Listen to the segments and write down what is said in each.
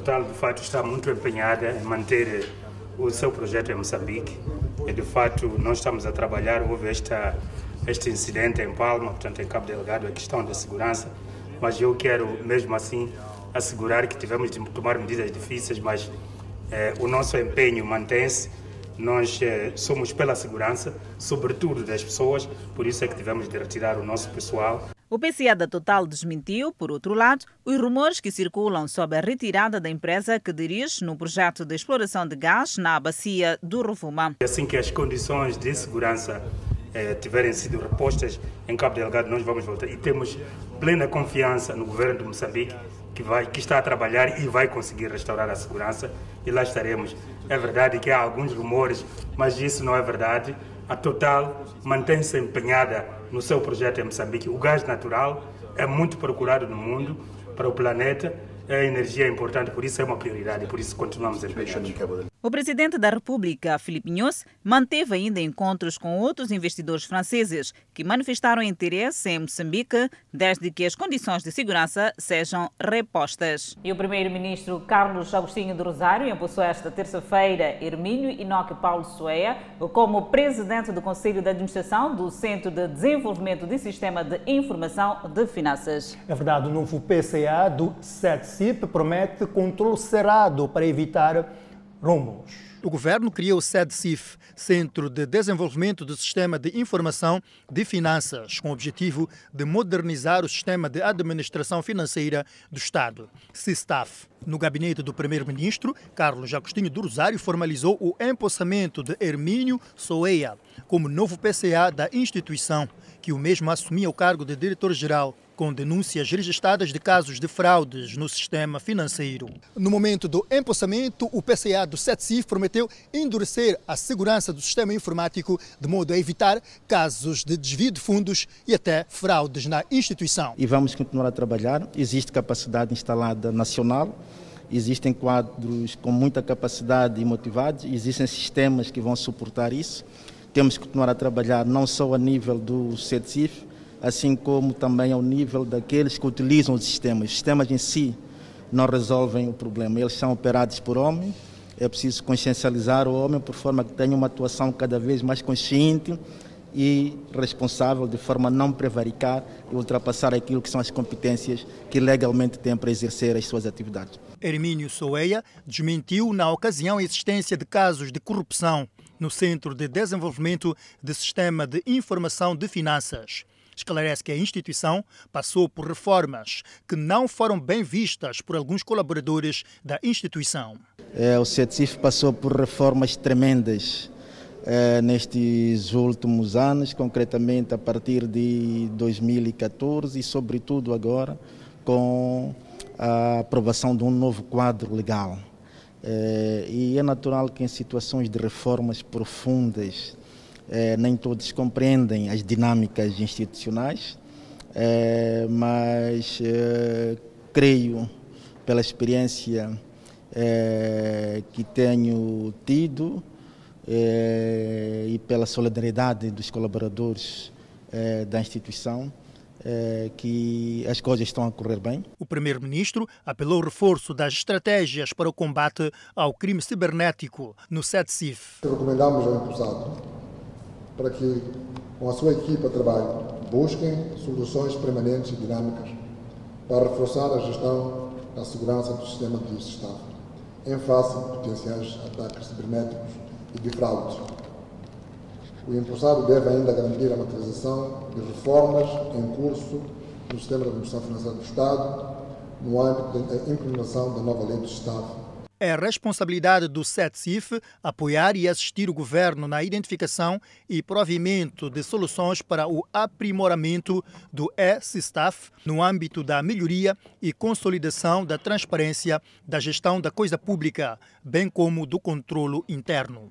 Total, de fato, está muito empenhada em manter o seu projeto em Moçambique. E, de fato, nós estamos a trabalhar. Houve esta, este incidente em Palma, portanto, em Cabo Delgado, a questão da segurança. Mas eu quero, mesmo assim, assegurar que tivemos de tomar medidas difíceis, mas eh, o nosso empenho mantém-se. Nós eh, somos pela segurança, sobretudo das pessoas, por isso é que tivemos de retirar o nosso pessoal. O PCA da Total desmentiu, por outro lado, os rumores que circulam sobre a retirada da empresa que dirige no projeto de exploração de gás na bacia do Rovuma. Assim que as condições de segurança eh, tiverem sido repostas em Cabo Delgado, nós vamos voltar e temos plena confiança no governo de Moçambique que, vai, que está a trabalhar e vai conseguir restaurar a segurança e lá estaremos. É verdade que há alguns rumores, mas isso não é verdade. A Total mantém-se empenhada no seu projeto em Moçambique. O gás natural é muito procurado no mundo para o planeta é a energia é importante, por isso é uma prioridade, por isso continuamos empenhados. O presidente da República, Filipe Nhoz, manteve ainda encontros com outros investidores franceses que manifestaram interesse em Moçambique desde que as condições de segurança sejam repostas. E o primeiro-ministro Carlos Agostinho do Rosário impulsou esta terça-feira Hermínio Inoque Paulo Soeia como presidente do Conselho de Administração do Centro de Desenvolvimento de Sistema de Informação de Finanças. É verdade, o novo PCA do 7 CIP promete controle cerrado para evitar rombos. O governo criou o SEDCIF, Centro de Desenvolvimento do Sistema de Informação de Finanças, com o objetivo de modernizar o sistema de administração financeira do Estado, SISTAF. No gabinete do primeiro-ministro, Carlos Agostinho do Rosário formalizou o empossamento de Hermínio Soeia como novo PCA da instituição, que o mesmo assumia o cargo de diretor-geral com denúncias registradas de casos de fraudes no sistema financeiro. No momento do empossamento, o PCA do SETCIF prometeu endurecer a segurança do sistema informático de modo a evitar casos de desvio de fundos e até fraudes na instituição. E vamos continuar a trabalhar. Existe capacidade instalada nacional. Existem quadros com muita capacidade e motivados, existem sistemas que vão suportar isso. Temos que continuar a trabalhar não só a nível do CETSIF, assim como também ao nível daqueles que utilizam os sistemas. Os sistemas em si não resolvem o problema, eles são operados por homens, é preciso consciencializar o homem por forma que tenha uma atuação cada vez mais consciente e responsável, de forma a não prevaricar e ultrapassar aquilo que são as competências que legalmente tem para exercer as suas atividades. Hermínio Soeia desmentiu na ocasião a existência de casos de corrupção no Centro de Desenvolvimento de Sistema de Informação de Finanças esclarece que a instituição passou por reformas que não foram bem vistas por alguns colaboradores da instituição. É, o CETSIF passou por reformas tremendas é, nestes últimos anos, concretamente a partir de 2014 e, sobretudo, agora com a aprovação de um novo quadro legal. É, e é natural que em situações de reformas profundas é, nem todos compreendem as dinâmicas institucionais, é, mas é, creio, pela experiência que tenho tido e pela solidariedade dos colaboradores da instituição, que as coisas estão a correr bem. O primeiro-ministro apelou ao reforço das estratégias para o combate ao crime cibernético no SETSIF. Recomendamos ao empresário para que, com a sua equipa de trabalho, busquem soluções permanentes e dinâmicas para reforçar a gestão da segurança do sistema de Estado, em face de potenciais ataques cibernéticos e de fraudes. O empresário deve ainda garantir a materialização de reformas em curso no sistema de administração financeira do Estado, no âmbito da implementação da nova lei do Estado é responsabilidade do SETSIF apoiar e assistir o governo na identificação e provimento de soluções para o aprimoramento do E-SISTAF no âmbito da melhoria e consolidação da transparência da gestão da coisa pública, bem como do controlo interno.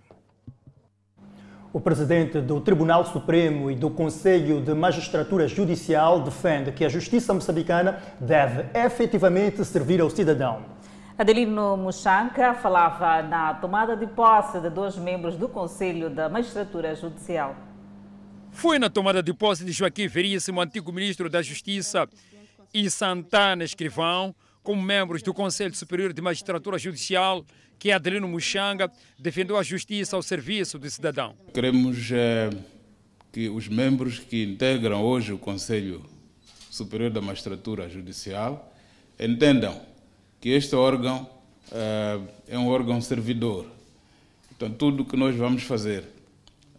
O presidente do Tribunal Supremo e do Conselho de Magistratura Judicial defende que a justiça moçambicana deve efetivamente servir ao cidadão. Adelino Muxanca falava na tomada de posse de dois membros do Conselho da Magistratura Judicial. Foi na tomada de posse de Joaquim Veríssimo, antigo ministro da Justiça, e Santana Escrivão, como membros do Conselho Superior de Magistratura Judicial, que Adelino Muxanga, defendeu a justiça ao serviço do cidadão. Queremos eh, que os membros que integram hoje o Conselho Superior da Magistratura Judicial entendam que este órgão eh, é um órgão servidor. Então, tudo que nós vamos fazer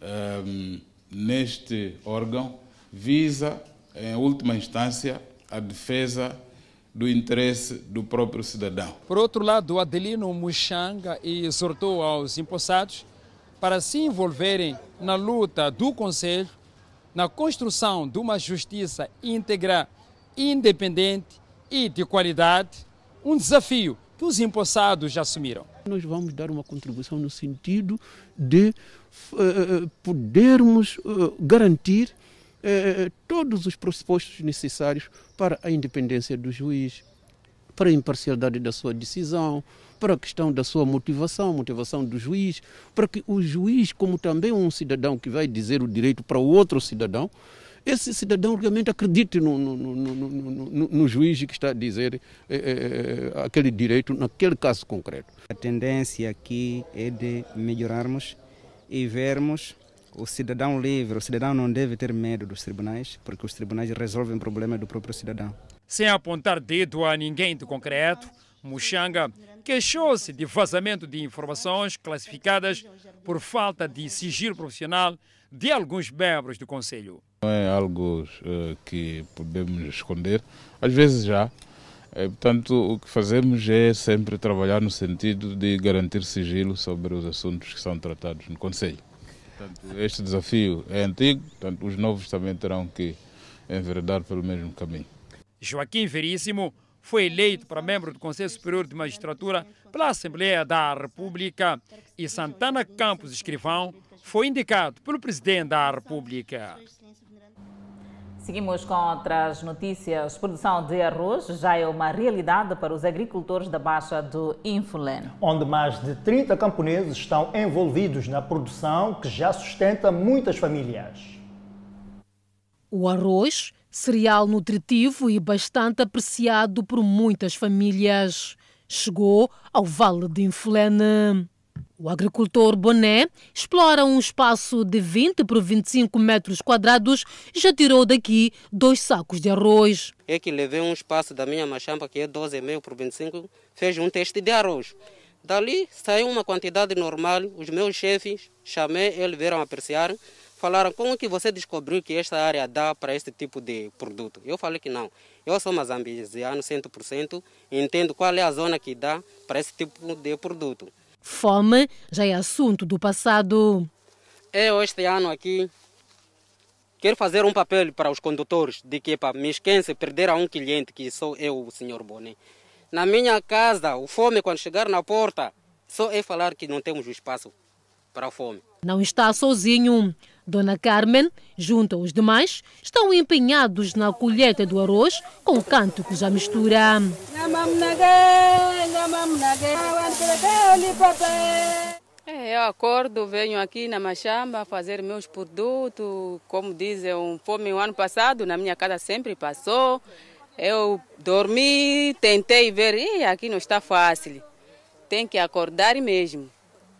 eh, neste órgão visa, em última instância, a defesa do interesse do próprio cidadão. Por outro lado, Adelino Muxanga exortou aos empossados para se envolverem na luta do Conselho, na construção de uma justiça íntegra, independente e de qualidade, um desafio que os empossados já assumiram. Nós vamos dar uma contribuição no sentido de uh, podermos uh, garantir uh, todos os pressupostos necessários para a independência do juiz, para a imparcialidade da sua decisão, para a questão da sua motivação, motivação do juiz, para que o juiz, como também um cidadão que vai dizer o direito para o outro cidadão, esse cidadão realmente acredite no, no, no, no juiz que está a dizer é, é, aquele direito naquele caso concreto. A tendência aqui é de melhorarmos e vermos o cidadão livre. O cidadão não deve ter medo dos tribunais, porque os tribunais resolvem problemas do próprio cidadão. Sem apontar dedo a ninguém de concreto, Muxanga queixou-se de vazamento de informações classificadas por falta de sigilo profissional de alguns membros do Conselho. Não é algo uh, que podemos esconder, às vezes já. É, portanto, o que fazemos é sempre trabalhar no sentido de garantir sigilo sobre os assuntos que são tratados no Conselho. Portanto, este desafio é antigo, portanto, os novos também terão que enveredar pelo mesmo caminho. Joaquim Veríssimo foi eleito para membro do Conselho Superior de Magistratura pela Assembleia da República e Santana Campos Escrivão foi indicado pelo Presidente da República. Seguimos com outras notícias. Produção de arroz já é uma realidade para os agricultores da Baixa do Infolen. Onde mais de 30 camponeses estão envolvidos na produção que já sustenta muitas famílias. O arroz, cereal nutritivo e bastante apreciado por muitas famílias, chegou ao Vale de Infolene. O agricultor Boné explora um espaço de 20 por 25 metros quadrados e já tirou daqui dois sacos de arroz. É que levei um espaço da minha machamba, que é 12,5 por 25, fez um teste de arroz. Dali saiu uma quantidade normal, os meus chefes, chamei, eles vieram apreciar, falaram como que você descobriu que esta área dá para este tipo de produto. Eu falei que não. Eu sou mazambiziano 100% e entendo qual é a zona que dá para esse tipo de produto. Fome já é assunto do passado. Eu, este ano aqui, quero fazer um papel para os condutores de que para me esquecer perder a um cliente, que sou eu, o senhor Boni. Na minha casa, o fome, quando chegar na porta, só é falar que não temos espaço para a fome. Não está sozinho. Dona Carmen, junto aos demais, estão empenhados na colheita do arroz com cânticos à mistura. É, eu acordo, venho aqui na Machamba fazer meus produtos. Como dizem, um fome o ano passado, na minha casa sempre passou. Eu dormi, tentei ver, e aqui não está fácil. Tem que acordar mesmo.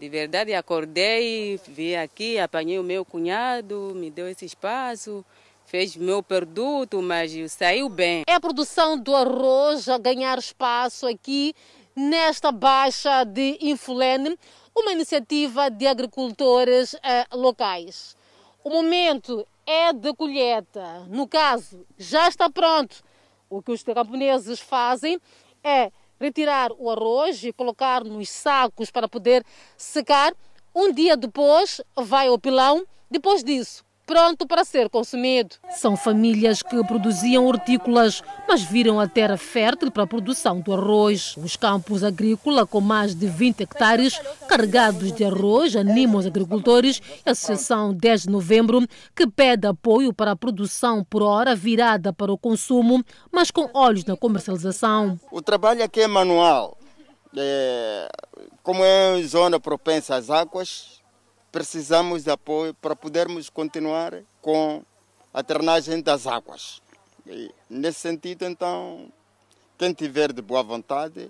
De verdade, acordei, vim aqui, apanhei o meu cunhado, me deu esse espaço, fez meu produto, mas saiu bem. É a produção do arroz a ganhar espaço aqui nesta baixa de Infulene, uma iniciativa de agricultores eh, locais. O momento é de colheita. No caso, já está pronto. O que os camponeses fazem é retirar o arroz e colocar nos sacos para poder secar. Um dia depois vai ao pilão. Depois disso, pronto para ser consumido. São famílias que produziam hortícolas, mas viram a terra fértil para a produção do arroz. Os campos agrícolas, com mais de 20 hectares carregados de arroz, animam os agricultores. A Associação 10 de Novembro, que pede apoio para a produção por hora virada para o consumo, mas com olhos na comercialização. O trabalho aqui é manual. É, como é zona propensa às águas, precisamos de apoio para podermos continuar com a drenagem das águas. E, nesse sentido, então, quem tiver de boa vontade,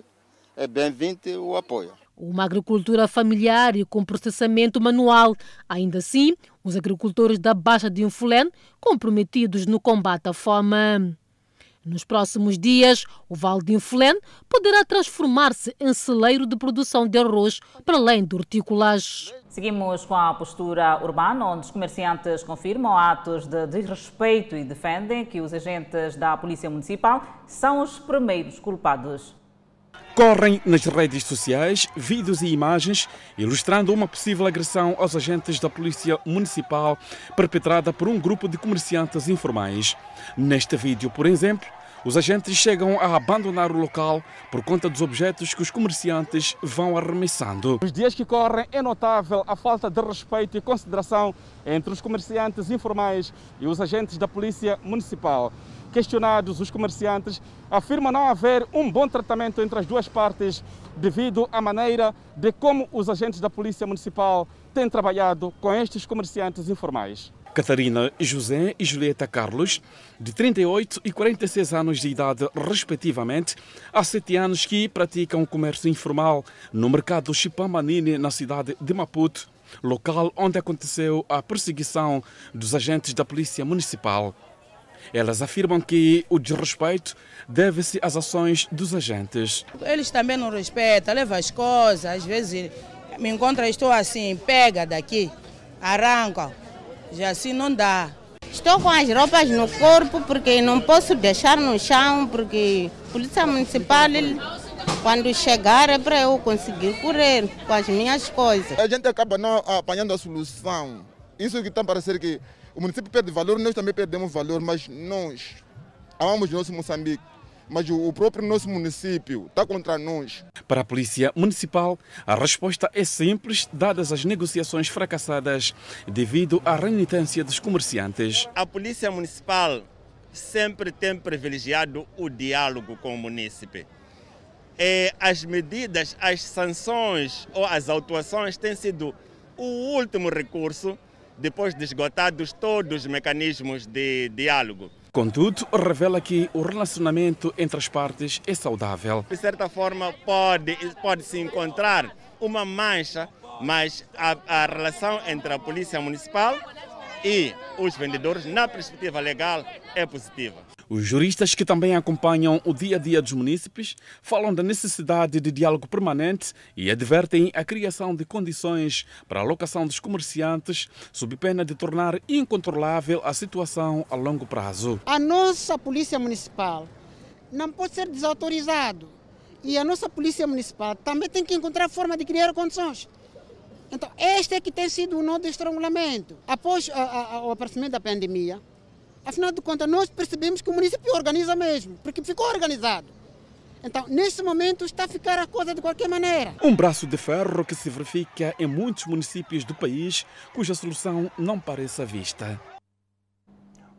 é bem-vindo o apoio. Uma agricultura familiar e com processamento manual. Ainda assim, os agricultores da Baixa de Infulén comprometidos no combate à fome. Nos próximos dias, o Vale de Infulén poderá transformar-se em celeiro de produção de arroz para além de hortícolas. Seguimos com a postura urbana, onde os comerciantes confirmam atos de desrespeito e defendem que os agentes da Polícia Municipal são os primeiros culpados. Correm nas redes sociais vídeos e imagens ilustrando uma possível agressão aos agentes da Polícia Municipal perpetrada por um grupo de comerciantes informais. Neste vídeo, por exemplo, os agentes chegam a abandonar o local por conta dos objetos que os comerciantes vão arremessando. Nos dias que correm é notável a falta de respeito e consideração entre os comerciantes informais e os agentes da Polícia Municipal. Questionados, os comerciantes afirmam não haver um bom tratamento entre as duas partes devido à maneira de como os agentes da Polícia Municipal têm trabalhado com estes comerciantes informais. Catarina José e Julieta Carlos, de 38 e 46 anos de idade, respectivamente, há sete anos que praticam comércio informal no mercado Chipamanini, na cidade de Maputo, local onde aconteceu a perseguição dos agentes da Polícia Municipal. Elas afirmam que o desrespeito deve-se às ações dos agentes. Eles também não respeitam, levam as coisas, às vezes me encontram, estou assim, pega daqui, arranca, já assim não dá. Estou com as roupas no corpo porque não posso deixar no chão, porque a Polícia Municipal, quando chegar, é para eu conseguir correr com as minhas coisas. A gente acaba não apanhando a solução. Isso que está a parecer que o município perde valor, nós também perdemos valor, mas nós amamos nosso Moçambique. Mas o próprio nosso município está contra nós. Para a Polícia Municipal, a resposta é simples, dadas as negociações fracassadas devido à renitência dos comerciantes. A Polícia Municipal sempre tem privilegiado o diálogo com o município. E as medidas, as sanções ou as autuações têm sido o último recurso depois de esgotados todos os mecanismos de diálogo. Contudo, revela que o relacionamento entre as partes é saudável. De certa forma, pode, pode se encontrar uma mancha, mas a, a relação entre a Polícia Municipal e os vendedores, na perspectiva legal, é positiva. Os juristas que também acompanham o dia a dia dos munícipes falam da necessidade de diálogo permanente e advertem a criação de condições para a alocação dos comerciantes, sob pena de tornar incontrolável a situação a longo prazo. A nossa Polícia Municipal não pode ser desautorizado e a nossa Polícia Municipal também tem que encontrar forma de criar condições. Então, este é que tem sido o nó de estrangulamento. Após a, a, o aparecimento da pandemia, Afinal de contas, nós percebemos que o município organiza mesmo, porque ficou organizado. Então, nesse momento, está a ficar a coisa de qualquer maneira. Um braço de ferro que se verifica em muitos municípios do país, cuja solução não parece à vista.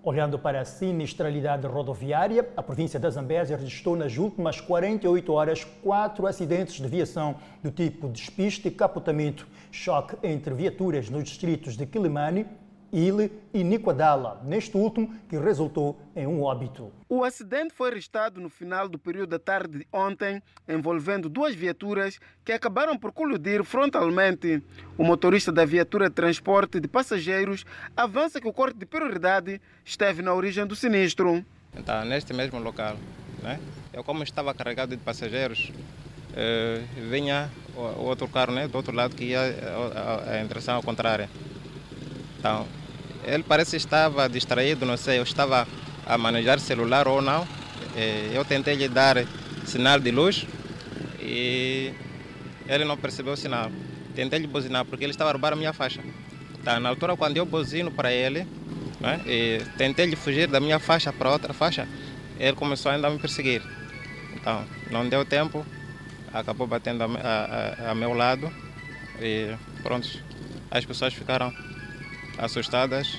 Olhando para a sinistralidade rodoviária, a província da Zambésia registrou nas últimas 48 horas quatro acidentes de viação do tipo despiste e capotamento. Choque entre viaturas nos distritos de Quilimane, Ile e Niquadala, neste último que resultou em um óbito. O acidente foi registrado no final do período da tarde de ontem, envolvendo duas viaturas que acabaram por colidir frontalmente. O motorista da viatura de transporte de passageiros avança que o corte de prioridade esteve na origem do sinistro. Então, neste mesmo local, né? eu como estava carregado de passageiros, eh, vinha o outro carro né, do outro lado que ia a direção ao contrário. Então, ele parece que estava distraído, não sei, eu estava a manejar celular ou não. Eu tentei lhe dar sinal de luz e ele não percebeu o sinal. Tentei lhe buzinar porque ele estava a roubar a minha faixa. Tá, na altura, quando eu buzino para ele, né, tentei lhe fugir da minha faixa para outra faixa, ele começou ainda a me perseguir. Então, não deu tempo, acabou batendo a, a, a, meu lado e pronto, as pessoas ficaram assustadas.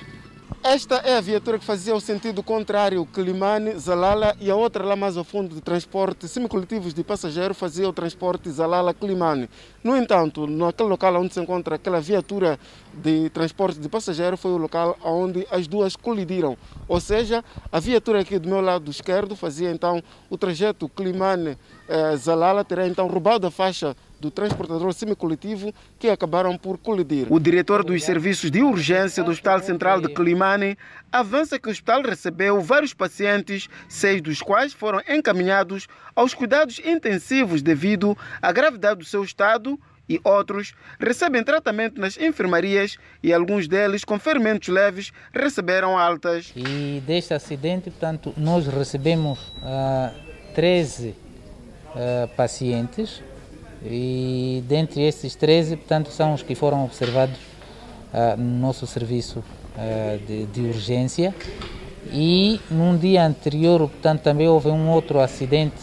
Esta é a viatura que fazia o sentido contrário, Climane, Zalala, e a outra lá mais ao fundo de transporte semicoletivos de passageiro fazia o transporte Zalala-Climane. No entanto, naquele local onde se encontra aquela viatura de transporte de passageiro foi o local onde as duas colidiram. Ou seja, a viatura aqui do meu lado esquerdo fazia então o trajeto Climane-Zalala, eh, terá então roubado a faixa do transportador semicoletivo que acabaram por colidir. O diretor dos serviços de urgência do Hospital Central de Climane avança que o hospital recebeu vários pacientes, seis dos quais foram encaminhados aos cuidados intensivos devido à gravidade do seu estado e outros recebem tratamento nas enfermarias e alguns deles com ferimentos leves receberam altas. E deste acidente, portanto, nós recebemos uh, 13 uh, pacientes e dentre esses 13, portanto, são os que foram observados uh, no nosso serviço uh, de, de, urgência. E num dia anterior, portanto, também houve um outro acidente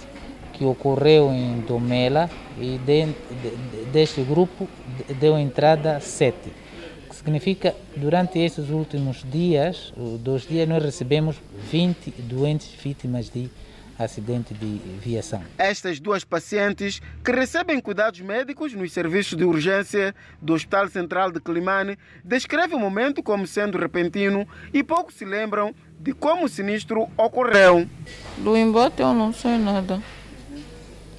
que ocorreu em Domela e de, de, deste grupo deu entrada 7. Que significa, durante esses últimos dias, dois dias, nós recebemos 20 doentes vítimas de acidente de viação. Estas duas pacientes que recebem cuidados médicos nos serviços de urgência do Hospital Central de Climane descrevem o momento como sendo repentino e pouco se lembram de como o sinistro ocorreu. Do embate eu não sei nada.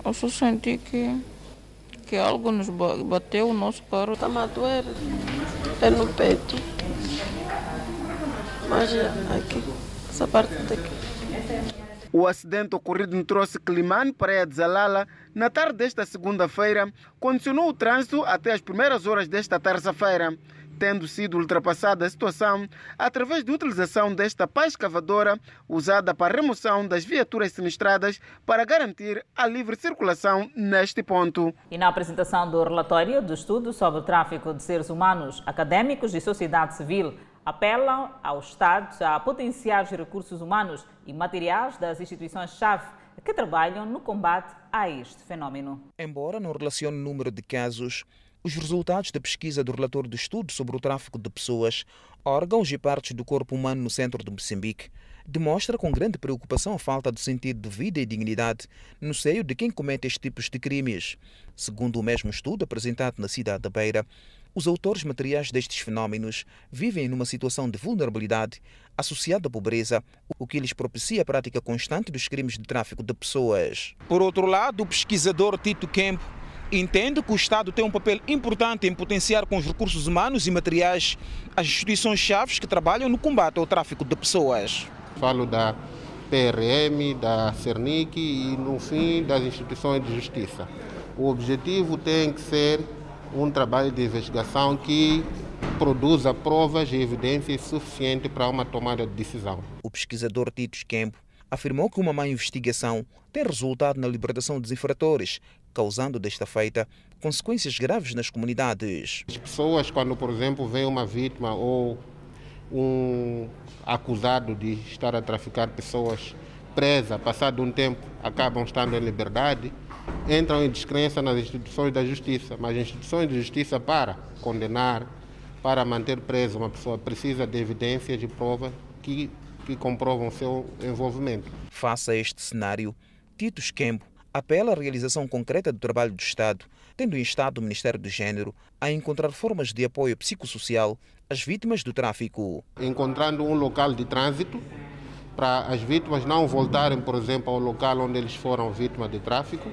Eu só senti que, que algo nos bateu o nosso carro. Está-me a doer, é no peito. Mas aqui, essa parte daqui. O acidente ocorrido no troço Climane, Praia de Zalala, na tarde desta segunda-feira, condicionou o trânsito até as primeiras horas desta terça-feira, tendo sido ultrapassada a situação através da utilização desta pá escavadora usada para remoção das viaturas sinistradas para garantir a livre circulação neste ponto. E na apresentação do relatório do estudo sobre o tráfico de seres humanos, académicos e sociedade civil apelam ao Estado a potenciar os recursos humanos e materiais das instituições-chave que trabalham no combate a este fenômeno. Embora não relacione o número de casos, os resultados da pesquisa do relatório do estudo sobre o tráfico de pessoas, órgãos e partes do corpo humano no centro de Moçambique, demonstra com grande preocupação a falta de sentido de vida e dignidade no seio de quem comete estes tipos de crimes. Segundo o mesmo estudo apresentado na cidade da Beira, os autores materiais destes fenómenos vivem numa situação de vulnerabilidade associada à pobreza, o que lhes propicia a prática constante dos crimes de tráfico de pessoas. Por outro lado, o pesquisador Tito Kemp entende que o Estado tem um papel importante em potenciar com os recursos humanos e materiais as instituições-chave que trabalham no combate ao tráfico de pessoas. Falo da PRM, da Cernic e, no fim, das instituições de justiça. O objetivo tem que ser um trabalho de investigação que produza provas e evidências suficientes para uma tomada de decisão. O pesquisador Tito Kempo afirmou que uma má investigação tem resultado na libertação dos infratores, causando desta feita consequências graves nas comunidades. As pessoas, quando, por exemplo, vê uma vítima ou um acusado de estar a traficar pessoas presa, passado um tempo, acabam estando em liberdade, entram em descrença nas instituições da justiça. Mas as instituições de justiça, para condenar, para manter preso uma pessoa, precisa de evidências e provas que, que comprovam seu envolvimento. Face a este cenário, Tito Esquembo apela à realização concreta do trabalho do Estado, tendo instado o Ministério do Gênero a encontrar formas de apoio psicossocial às vítimas do tráfico. Encontrando um local de trânsito para as vítimas não voltarem, por exemplo, ao local onde eles foram vítimas de tráfico,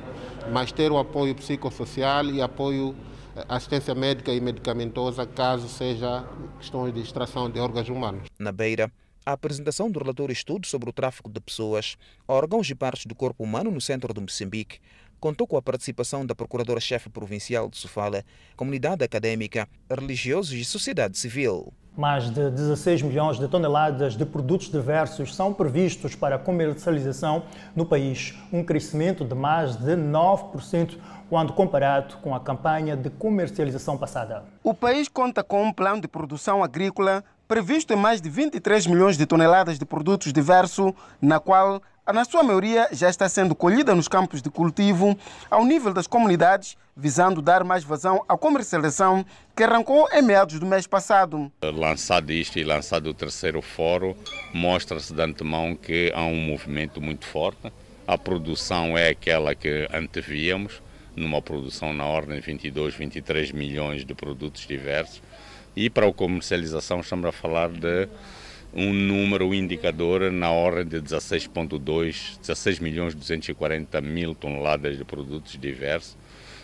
mas ter o apoio psicossocial e apoio eh, assistência médica e medicamentosa caso seja questões de extração de órgãos humanos. Na Beira, a apresentação do relatório estudo sobre o tráfico de pessoas, órgãos e partes do corpo humano no centro de Moçambique contou com a participação da Procuradora-Chefe Provincial de Sofala, comunidade acadêmica, religiosos e sociedade civil. Mais de 16 milhões de toneladas de produtos diversos são previstos para comercialização no país, um crescimento de mais de 9% quando comparado com a campanha de comercialização passada. O país conta com um plano de produção agrícola previsto em mais de 23 milhões de toneladas de produtos diversos, na qual, na sua maioria, já está sendo colhida nos campos de cultivo, ao nível das comunidades, visando dar mais vazão à comercialização que arrancou em meados do mês passado. Lançado isto e lançado o terceiro fórum, mostra-se de antemão que há um movimento muito forte. A produção é aquela que antevíamos, numa produção na ordem de 22, 23 milhões de produtos diversos. E para a comercialização estamos a falar de um número um indicador na ordem de 16,2, 16 milhões 240 mil toneladas de produtos diversos,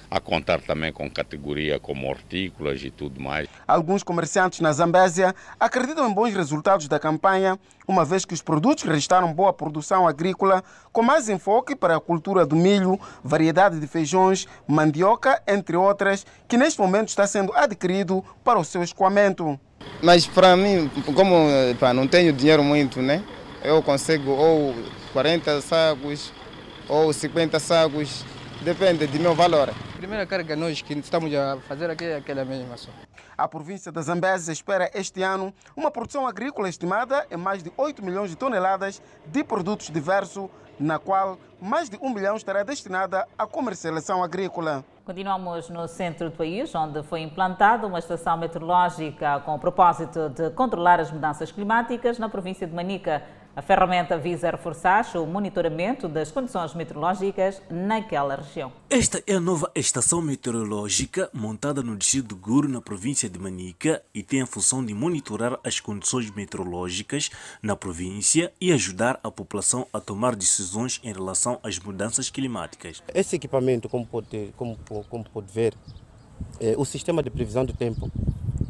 a contar também com categoria como hortícolas e tudo mais. Alguns comerciantes na Zambésia acreditam em bons resultados da campanha, uma vez que os produtos registraram boa produção agrícola, com mais enfoque para a cultura do milho, variedade de feijões, mandioca, entre outras, que neste momento está sendo adquirido para o seu escoamento. Mas para mim, como pá, não tenho dinheiro muito, né? Eu consigo ou 40 sacos ou 50 sacos, depende do meu valor. A primeira carga nós que estamos a fazer aqui é aquela mesma só. A província da Zambésia espera este ano uma produção agrícola estimada em mais de 8 milhões de toneladas de produtos diversos, na qual mais de 1 milhão estará destinada à comercialização agrícola. Continuamos no centro do país, onde foi implantada uma estação meteorológica com o propósito de controlar as mudanças climáticas na província de Manica. A ferramenta visa reforçar o monitoramento das condições meteorológicas naquela região. Esta é a nova estação meteorológica montada no distrito de Guru, na província de Manica, e tem a função de monitorar as condições meteorológicas na província e ajudar a população a tomar decisões em relação às mudanças climáticas. Esse equipamento, como pode, como, como pode ver, é, o sistema de previsão do tempo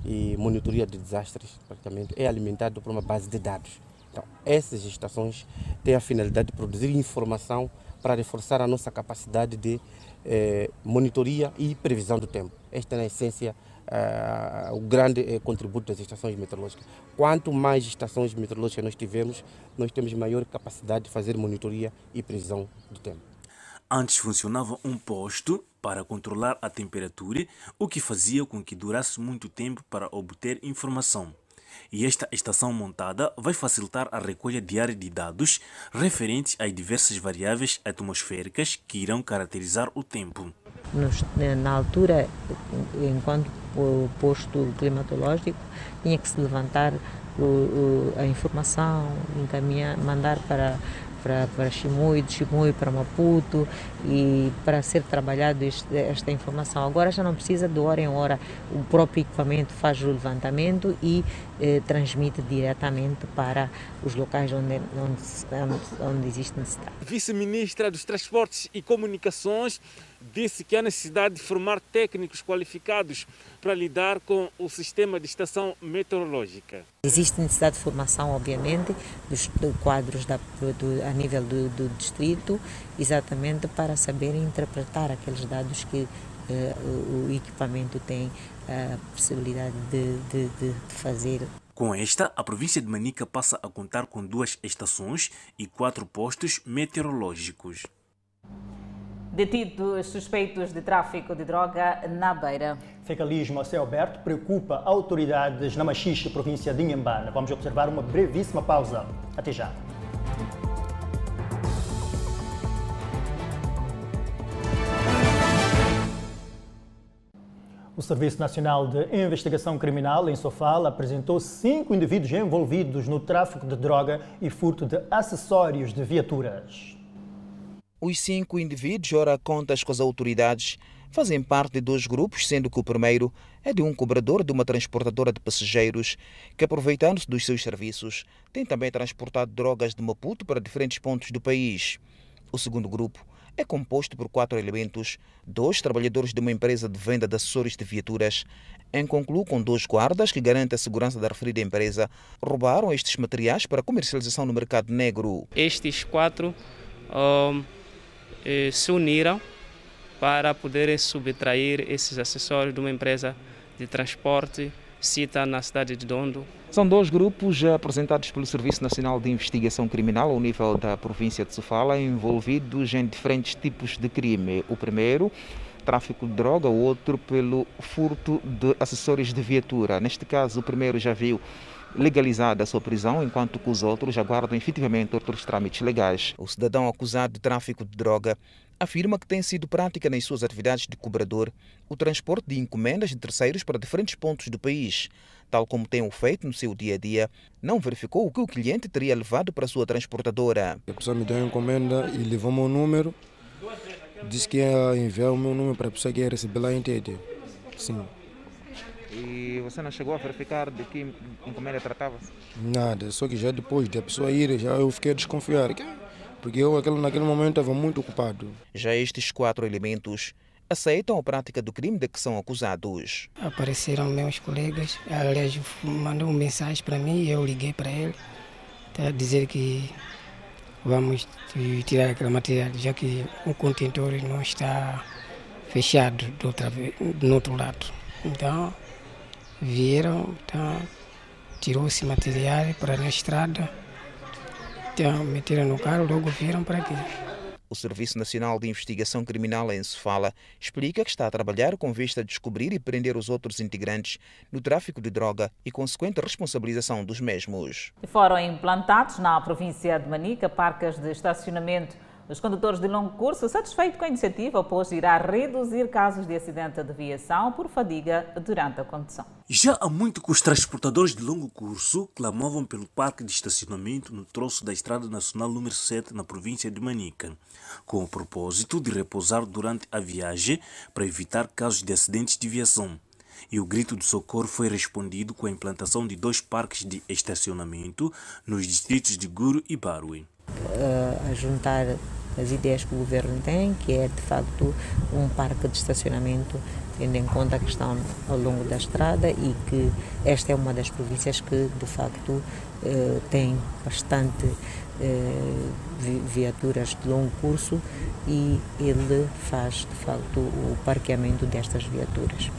e monitoria de desastres, praticamente, é alimentado por uma base de dados. Então, essas estações têm a finalidade de produzir informação para reforçar a nossa capacidade de eh, monitoria e previsão do tempo. Esta é, na essência, eh, o grande eh, contributo das estações meteorológicas. Quanto mais estações meteorológicas nós tivermos, nós temos maior capacidade de fazer monitoria e previsão do tempo. Antes funcionava um posto para controlar a temperatura, o que fazia com que durasse muito tempo para obter informação e esta estação montada vai facilitar a recolha diária de dados referentes às diversas variáveis atmosféricas que irão caracterizar o tempo. Na altura, enquanto posto climatológico, tinha que se levantar a informação, encaminhar, mandar para para, Chimoio, de Chimoio para Maputo e para ser trabalhado este, esta informação. Agora já não precisa de hora em hora, o próprio equipamento faz o levantamento e eh, transmite diretamente para os locais onde, onde, onde existe necessidade. Vice-ministra dos Transportes e Comunicações disse que há necessidade de formar técnicos qualificados para lidar com o sistema de estação meteorológica. Existe necessidade de formação, obviamente, dos, quadros da, do, a nível do, do, distrito, exatamente para saber interpretar aqueles dados que eh, o, o, equipamento tem a possibilidade de, de, de fazer. Com esta, a província de Manica passa a contar com duas estações e quatro postos meteorológicos. Detidos suspeitos de tráfico de droga na Beira. Fecalismo a céu aberto preocupa autoridades na Machixe, província de Inhambane. Vamos observar uma brevíssima pausa. Até já. O Serviço Nacional de Investigação Criminal, em Sofala, apresentou cinco indivíduos envolvidos no tráfico de droga e furto de acessórios de viaturas. Os cinco indivíduos, ora contas com as autoridades, fazem parte de dois grupos, sendo que o primeiro é de um cobrador de uma transportadora de passageiros que, aproveitando-se dos seus serviços, tem também transportado drogas de Maputo para diferentes pontos do país. O segundo grupo é composto por quatro elementos, dois trabalhadores de uma empresa de venda de acessórios de viaturas, em concluo com dois guardas que garantem a segurança da referida empresa, roubaram estes materiais para comercialização no mercado negro. Estes quatro um, eh, se uniram para poderem subtrair esses acessórios de uma empresa de transporte cita na cidade de Dondo. São dois grupos apresentados pelo Serviço Nacional de Investigação Criminal ao nível da província de Sofala, envolvidos em diferentes tipos de crime. O primeiro, tráfico de droga, o outro pelo furto de acessórios de viatura. Neste caso, o primeiro já viu legalizada a sua prisão, enquanto que os outros aguardam efetivamente outros trâmites legais. O cidadão acusado de tráfico de droga afirma que tem sido prática nas suas atividades de cobrador o transporte de encomendas de terceiros para diferentes pontos do país. Tal como tem o feito no seu dia a dia, não verificou o que o cliente teria levado para a sua transportadora. A pessoa me deu uma encomenda e levou o meu número, disse que ia enviar o meu número para a pessoa que ia receber lá em. Sim. E você não chegou a verificar de que encomenda tratava-se? Nada, só que já depois da pessoa ir, já eu fiquei a desconfiar. Porque eu naquele momento estava muito ocupado. Já estes quatro elementos aceitam a prática do crime de que são acusados. Apareceram meus colegas, aliás, mandou uma mensagem para mim e eu liguei para ele para dizer que vamos tirar aquela matéria, já que o contentor não está fechado do, outra, do outro lado. Então, vieram, então, tirou-se material para na estrada, então, meteram no carro, logo vieram para aqui. O Serviço Nacional de Investigação Criminal em Sofala explica que está a trabalhar com vista a descobrir e prender os outros integrantes no tráfico de droga e consequente responsabilização dos mesmos. Foram implantados na província de Manica parques de estacionamento os condutores de longo curso, satisfeitos com a iniciativa, pois irá reduzir casos de acidente de aviação por fadiga durante a condução. Já há muito que os transportadores de longo curso clamavam pelo parque de estacionamento no troço da Estrada Nacional número 7 na província de Manica, com o propósito de repousar durante a viagem para evitar casos de acidentes de aviação. E o grito de socorro foi respondido com a implantação de dois parques de estacionamento nos distritos de Guru e Barui a juntar as ideias que o governo tem, que é de facto um parque de estacionamento, tendo em conta a questão ao longo da estrada e que esta é uma das províncias que de facto eh, tem bastante eh, viaturas de longo curso e ele faz de facto o parqueamento destas viaturas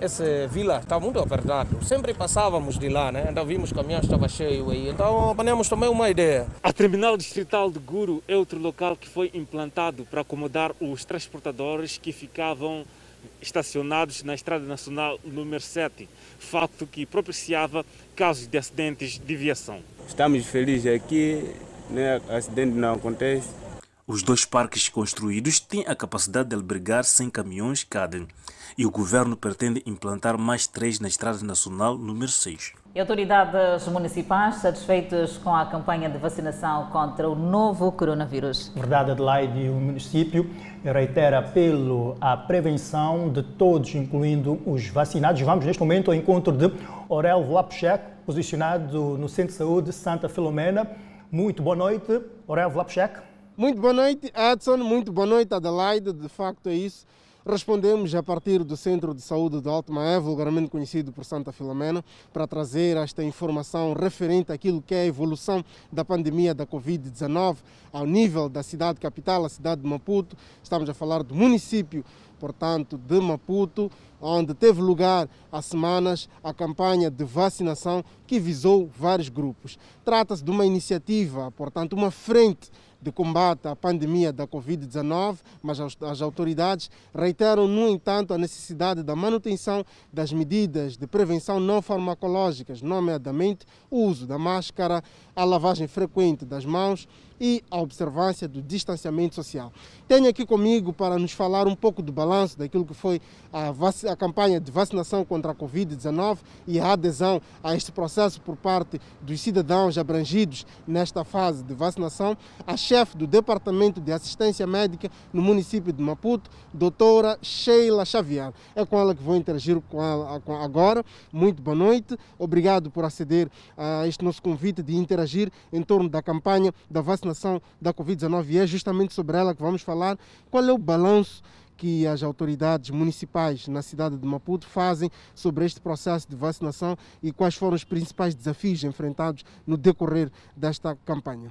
essa vila está muito apertado. Sempre passávamos de lá, né? Então vimos que o caminhão estava cheio aí. Então apanhamos também uma ideia. A terminal distrital de Guru é outro local que foi implantado para acomodar os transportadores que ficavam estacionados na Estrada Nacional número 7, facto que propiciava casos de acidentes de viação. Estamos felizes aqui, né? acidente não acontece. Os dois parques construídos têm a capacidade de albergar 100 caminhões cada e o governo pretende implantar mais três na Estrada Nacional número 6. E autoridades municipais satisfeitas com a campanha de vacinação contra o novo coronavírus. Verdade, Adelaide, o município reitera apelo à prevenção de todos, incluindo os vacinados. Vamos neste momento ao encontro de Aurel Vlapchek, posicionado no Centro de Saúde Santa Filomena. Muito boa noite, Aurel Vlapchek. Muito boa noite, Edson. Muito boa noite, Adelaide. De facto é isso. Respondemos a partir do Centro de Saúde de Alto Maé, vulgarmente conhecido por Santa Filomena, para trazer esta informação referente àquilo que é a evolução da pandemia da Covid-19 ao nível da cidade capital, a cidade de Maputo. Estamos a falar do município, portanto, de Maputo, onde teve lugar há semanas a campanha de vacinação que visou vários grupos. Trata-se de uma iniciativa, portanto, uma frente de combate à pandemia da Covid-19, mas as autoridades reiteram, no entanto, a necessidade da manutenção das medidas de prevenção não farmacológicas, nomeadamente o uso da máscara, a lavagem frequente das mãos e a observância do distanciamento social. Tenho aqui comigo para nos falar um pouco do balanço daquilo que foi a, a campanha de vacinação contra a Covid-19 e a adesão a este processo por parte dos cidadãos abrangidos nesta fase de vacinação, a chefe do Departamento de Assistência Médica no município de Maputo, doutora Sheila Xavier. É com ela que vou interagir com ela agora. Muito boa noite. Obrigado por aceder a este nosso convite de interagir em torno da campanha da vacinação vacinação da Covid-19 e é justamente sobre ela que vamos falar. Qual é o balanço que as autoridades municipais na cidade de Maputo fazem sobre este processo de vacinação e quais foram os principais desafios enfrentados no decorrer desta campanha?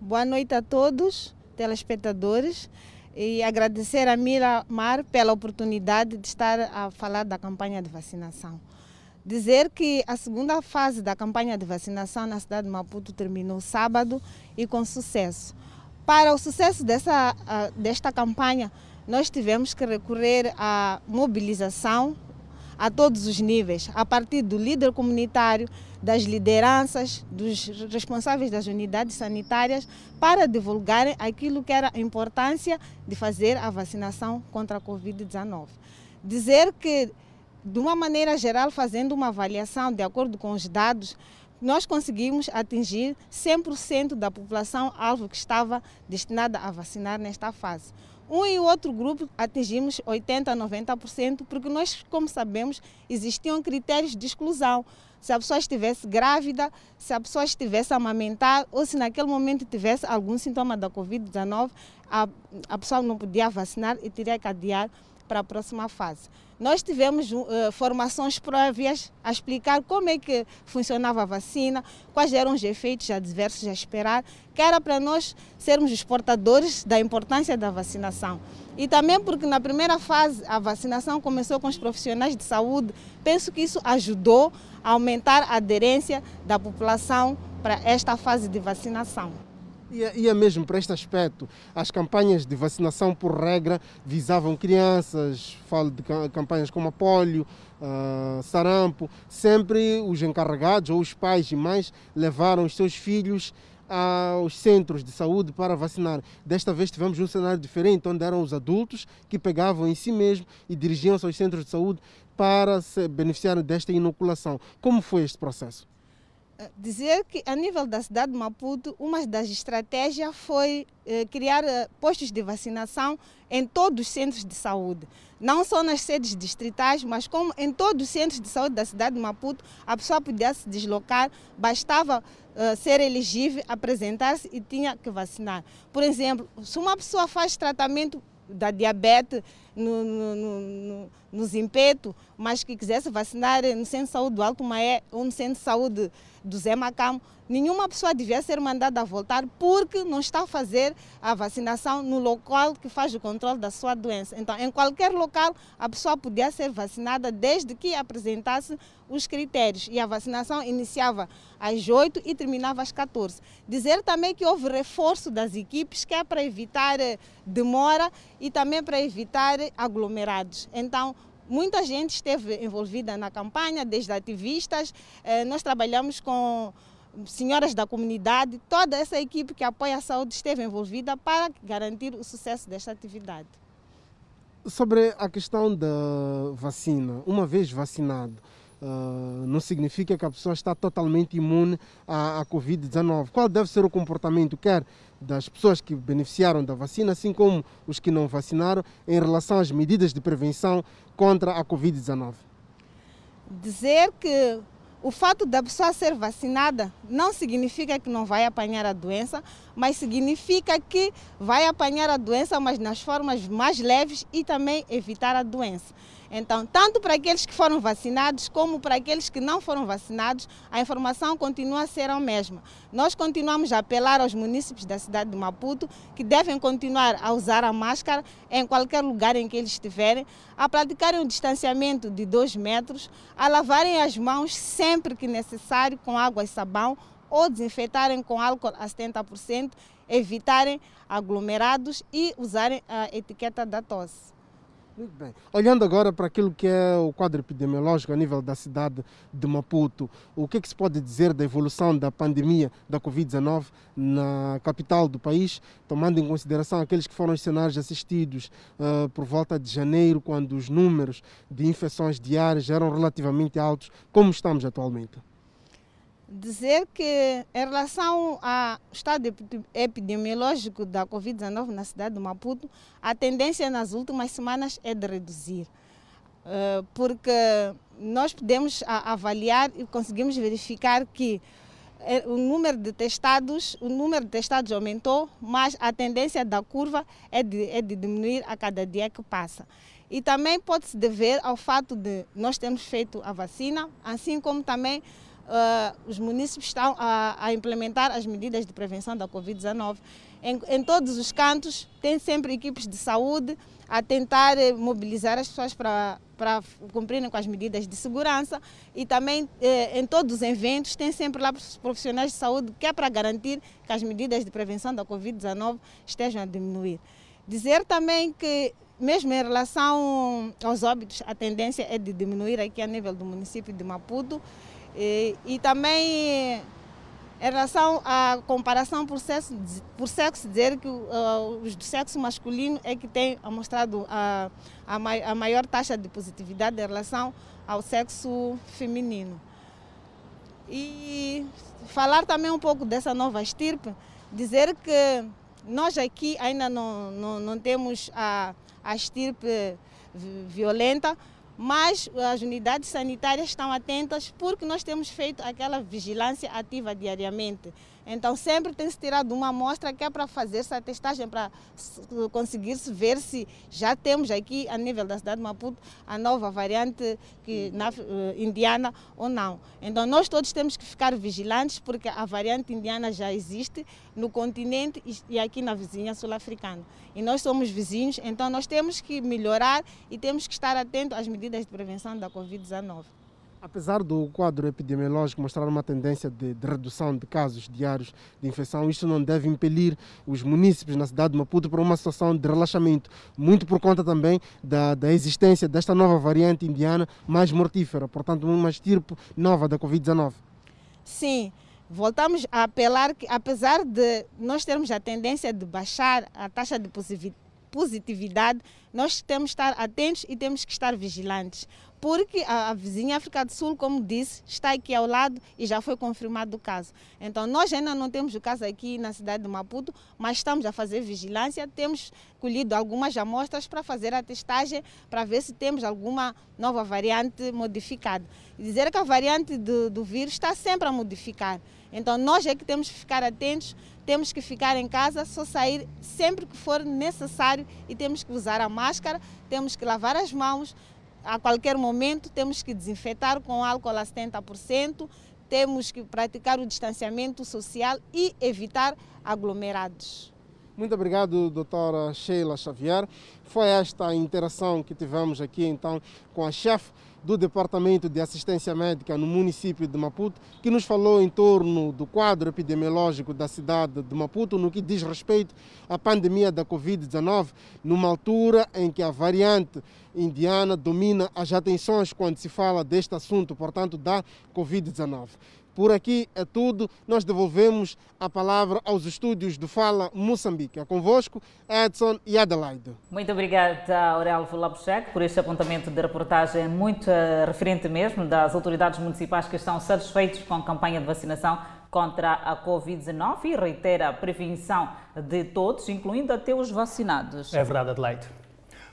Boa noite a todos, telespectadores, e agradecer a Mira Mar pela oportunidade de estar a falar da campanha de vacinação dizer que a segunda fase da campanha de vacinação na cidade de Maputo terminou sábado e com sucesso. Para o sucesso dessa, desta campanha, nós tivemos que recorrer à mobilização, a todos os níveis, a partir do líder comunitário, das lideranças, dos responsáveis das unidades sanitárias, para divulgarem aquilo que era a importância de fazer a vacinação contra a Covid-19. Dizer que, de uma maneira geral, fazendo uma avaliação de acordo com os dados, nós conseguimos atingir 100% da população alvo que estava destinada a vacinar nesta fase. Um e outro grupo atingimos 80%, 90%, porque nós, como sabemos, existiam critérios de exclusão. Se a pessoa estivesse grávida, se a pessoa estivesse a amamentar ou se naquele momento tivesse algum sintoma da Covid-19, a, a pessoa não podia vacinar e teria que adiar para a próxima fase. Nós tivemos uh, formações prévias a explicar como é que funcionava a vacina, quais eram os efeitos adversos a esperar, que era para nós sermos os portadores da importância da vacinação. E também porque na primeira fase a vacinação começou com os profissionais de saúde, penso que isso ajudou a aumentar a aderência da população para esta fase de vacinação. E é, é mesmo para este aspecto. As campanhas de vacinação, por regra, visavam crianças, falo de campanhas como a polio, uh, sarampo. Sempre os encarregados ou os pais e mães levaram os seus filhos aos centros de saúde para vacinar. Desta vez tivemos um cenário diferente, onde eram os adultos que pegavam em si mesmo e dirigiam-se aos centros de saúde para se beneficiarem desta inoculação. Como foi este processo? Dizer que a nível da cidade de Maputo, uma das estratégias foi eh, criar eh, postos de vacinação em todos os centros de saúde. Não só nas sedes distritais, mas como em todos os centros de saúde da cidade de Maputo, a pessoa podia se deslocar, bastava eh, ser elegível, apresentar-se e tinha que vacinar. Por exemplo, se uma pessoa faz tratamento da diabetes no, no, no, no Zimpeto, mas que quisesse vacinar no Centro de Saúde do Alto Maé ou no Centro de Saúde do Zé Macamo, nenhuma pessoa devia ser mandada voltar porque não está a fazer a vacinação no local que faz o controle da sua doença. Então, em qualquer local, a pessoa podia ser vacinada desde que apresentasse os critérios. E a vacinação iniciava às 8 e terminava às 14. Dizer também que houve reforço das equipes, que é para evitar eh, demora e também para evitar aglomerados. Então, Muita gente esteve envolvida na campanha, desde ativistas. Eh, nós trabalhamos com senhoras da comunidade, toda essa equipe que apoia a saúde esteve envolvida para garantir o sucesso desta atividade. Sobre a questão da vacina, uma vez vacinado, Uh, não significa que a pessoa está totalmente imune à Covid-19. Qual deve ser o comportamento, quer das pessoas que beneficiaram da vacina, assim como os que não vacinaram, em relação às medidas de prevenção contra a Covid-19? Dizer que o fato da pessoa ser vacinada não significa que não vai apanhar a doença, mas significa que vai apanhar a doença, mas nas formas mais leves e também evitar a doença. Então, tanto para aqueles que foram vacinados como para aqueles que não foram vacinados, a informação continua a ser a mesma. Nós continuamos a apelar aos municípios da cidade de Maputo que devem continuar a usar a máscara em qualquer lugar em que eles estiverem, a praticarem o distanciamento de dois metros, a lavarem as mãos sempre que necessário com água e sabão ou desinfetarem com álcool a 70%, evitarem aglomerados e usarem a etiqueta da tosse. Muito bem. Olhando agora para aquilo que é o quadro epidemiológico a nível da cidade de Maputo, o que, é que se pode dizer da evolução da pandemia da Covid-19 na capital do país, tomando em consideração aqueles que foram os cenários assistidos uh, por volta de janeiro, quando os números de infecções diárias eram relativamente altos, como estamos atualmente? Dizer que, em relação ao estado epidemiológico da Covid-19 na cidade de Maputo, a tendência nas últimas semanas é de reduzir. Eh, porque nós podemos avaliar e conseguimos verificar que eh, o número de testados, o número de testados aumentou, mas a tendência da curva é de, é de diminuir a cada dia que passa. E também pode-se dever ao fato de nós termos feito a vacina, assim como também uh, os municípios estão a, a, implementar as medidas de prevenção da Covid-19. Em, em, todos os cantos, tem sempre equipes de saúde a tentar eh, mobilizar as pessoas para, para cumprirem com as medidas de segurança e também eh, em todos os eventos tem sempre lá profissionais de saúde que é para garantir que as medidas de prevenção da Covid-19 estejam a diminuir. Dizer também que mesmo em relação aos óbitos, a tendência é de diminuir aqui a nível do município de Maputo. E, e também em relação à comparação por sexo, por sexo dizer que uh, os do sexo masculino é que tem mostrado a, a, a maior taxa de positividade em relação ao sexo feminino. E falar também um pouco dessa nova estirpe, dizer que nós aqui ainda não, não, não temos a, a estirpe violenta, mas as unidades sanitárias estão atentas porque nós temos feito aquela vigilância ativa diariamente. Então sempre tem se tirado uma amostra que é para fazer essa testagem, para conseguir -se ver se já temos aqui a nível da cidade de Maputo a nova variante que, na, uh, indiana ou não. Então nós todos temos que ficar vigilantes porque a variante indiana já existe no continente e aqui na vizinha sul-africana. E nós somos vizinhos, então nós temos que melhorar e temos que estar atentos às medidas de prevenção da Covid-19. Apesar do quadro epidemiológico mostrar uma tendência de, de, redução de casos diários de infecção, isto não deve impelir os municípios na cidade de Maputo para uma situação de relaxamento, muito por conta também da, da existência desta nova variante indiana mais mortífera, portanto, uma estirpe nova da Covid-19. Sim, voltamos a apelar que, apesar de nós termos a tendência de baixar a taxa de positividade, nós temos que estar atentos e temos que estar vigilantes, porque a, vizinha África do Sul, como disse, está aqui ao lado e já foi confirmado o caso. Então, nós ainda não temos o caso aqui na cidade de Maputo, mas estamos a fazer vigilância, temos colhido algumas amostras para fazer a testagem, para ver se temos alguma nova variante modificada. E dizer que a variante do, do vírus está sempre a modificar. Então, nós é que temos que ficar atentos, temos que ficar em casa, só sair sempre que for necessário e temos que usar a máscara, temos que lavar as mãos, a qualquer momento temos que desinfetar com álcool a 70%, temos que praticar o distanciamento social e evitar aglomerados. Muito obrigado, doutora Sheila Xavier. Foi esta a interação que tivemos aqui então com a chefe do Departamento de Assistência Médica no município de Maputo, que nos falou em torno do quadro epidemiológico da cidade de Maputo no que diz respeito à pandemia da Covid-19, numa altura em que a variante indiana domina as atenções quando se fala deste assunto, portanto, da Covid-19. Por aqui é tudo. Nós devolvemos a palavra aos estúdios do Fala Moçambique. É convosco, Edson e Adelaide. Muito obrigada, Aurelio Labuchek, por este apontamento de reportagem muito uh, referente mesmo das autoridades municipais que estão satisfeitos com a campanha de vacinação contra a Covid-19 e reitera a prevenção de todos, incluindo até os vacinados. É verdade, Adelaide.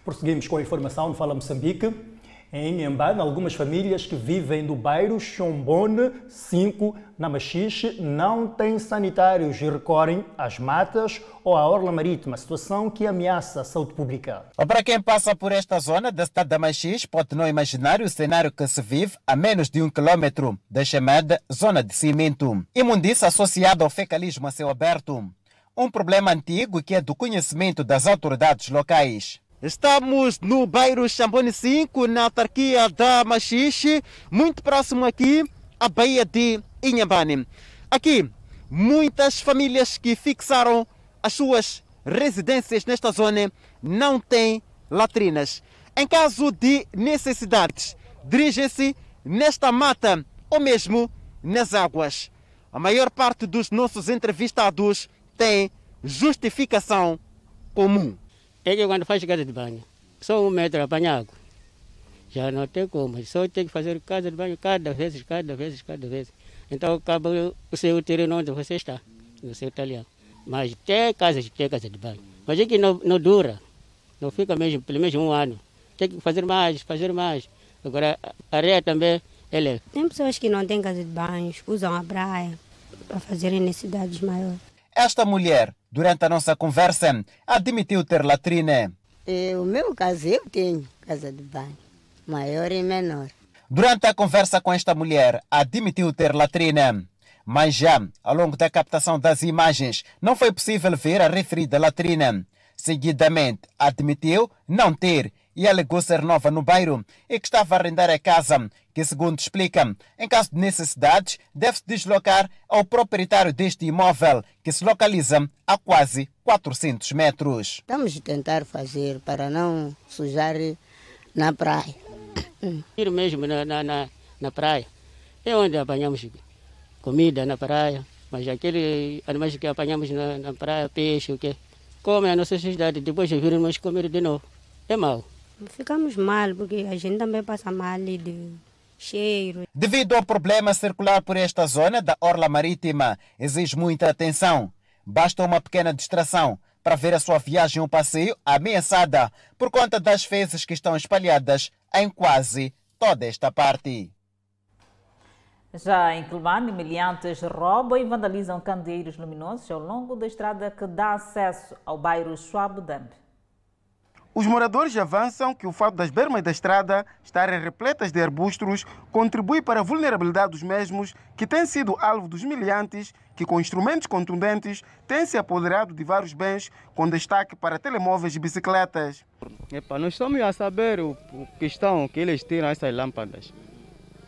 Prosseguimos com a informação no Fala Moçambique. Em Embana, algumas famílias que vivem no bairro Chombone 5, na Machixe, não têm sanitários e recorrem às matas ou à orla marítima, situação que ameaça a saúde pública. Para quem passa por esta zona da cidade da Machixe, pode não imaginar o cenário que se vive a menos de um quilômetro da chamada zona de cimento. Imundiça associada ao fecalismo a céu aberto. Um problema antigo que é do conhecimento das autoridades locais. Estamos no bairro Chambone 5, na autarquia da Machixe, muito próximo aqui à Baía de Inhambane. Aqui, muitas famílias que fixaram as suas residências nesta zona não têm latrinas. Em caso de necessidades, dirigem-se nesta mata ou mesmo nas águas. A maior parte dos nossos entrevistados tem justificação comum. É que quando faz casa de banho, só um metro apanha água. Já não tem como, só tem que fazer casa de banho cada vez, cada vez, cada vez. Então acaba o seu terreno onde você está, no seu talhão. Mas tem casas, tem casa de banho. Mas é que não, não dura, não fica mesmo, pelo menos um ano. Tem que fazer mais, fazer mais. Agora a areia também, é. Tem pessoas que não têm casa de banho, usam a praia para fazerem necessidades maiores. Esta mulher, durante a nossa conversa, admitiu ter latrina. É, o meu caso, eu tenho casa de banho, maior e menor. Durante a conversa com esta mulher, admitiu ter latrina. Mas já, ao longo da captação das imagens, não foi possível ver a referida latrina. Seguidamente, admitiu não ter e alegou ser nova no bairro e que estava a arrendar a casa, que segundo explica, em caso de necessidades, deve-se deslocar ao proprietário deste imóvel, que se localiza a quase 400 metros. Estamos a tentar fazer para não sujar na praia. Ir mesmo na, na, na, na praia. É onde apanhamos comida na praia. Mas aquele animais que apanhamos na, na praia, peixe, o quê? Comem a nossa sociedade, depois viram nós comer de novo. É mau. Ficamos mal, porque a gente também passa mal de cheiro. Devido ao problema circular por esta zona da orla marítima, exige muita atenção. Basta uma pequena distração para ver a sua viagem ou passeio ameaçada por conta das fezes que estão espalhadas em quase toda esta parte. Já em Quelimane, miliantes roubam e vandalizam candeeiros luminosos ao longo da estrada que dá acesso ao bairro Schwabudamp. Os moradores avançam que o fato das bermas da estrada estarem repletas de arbustos contribui para a vulnerabilidade dos mesmos, que têm sido alvo dos miliantes que, com instrumentos contundentes, têm se apoderado de vários bens, com destaque para telemóveis e bicicletas. Epa, nós estamos a saber o, o questão que eles tiram essas lâmpadas.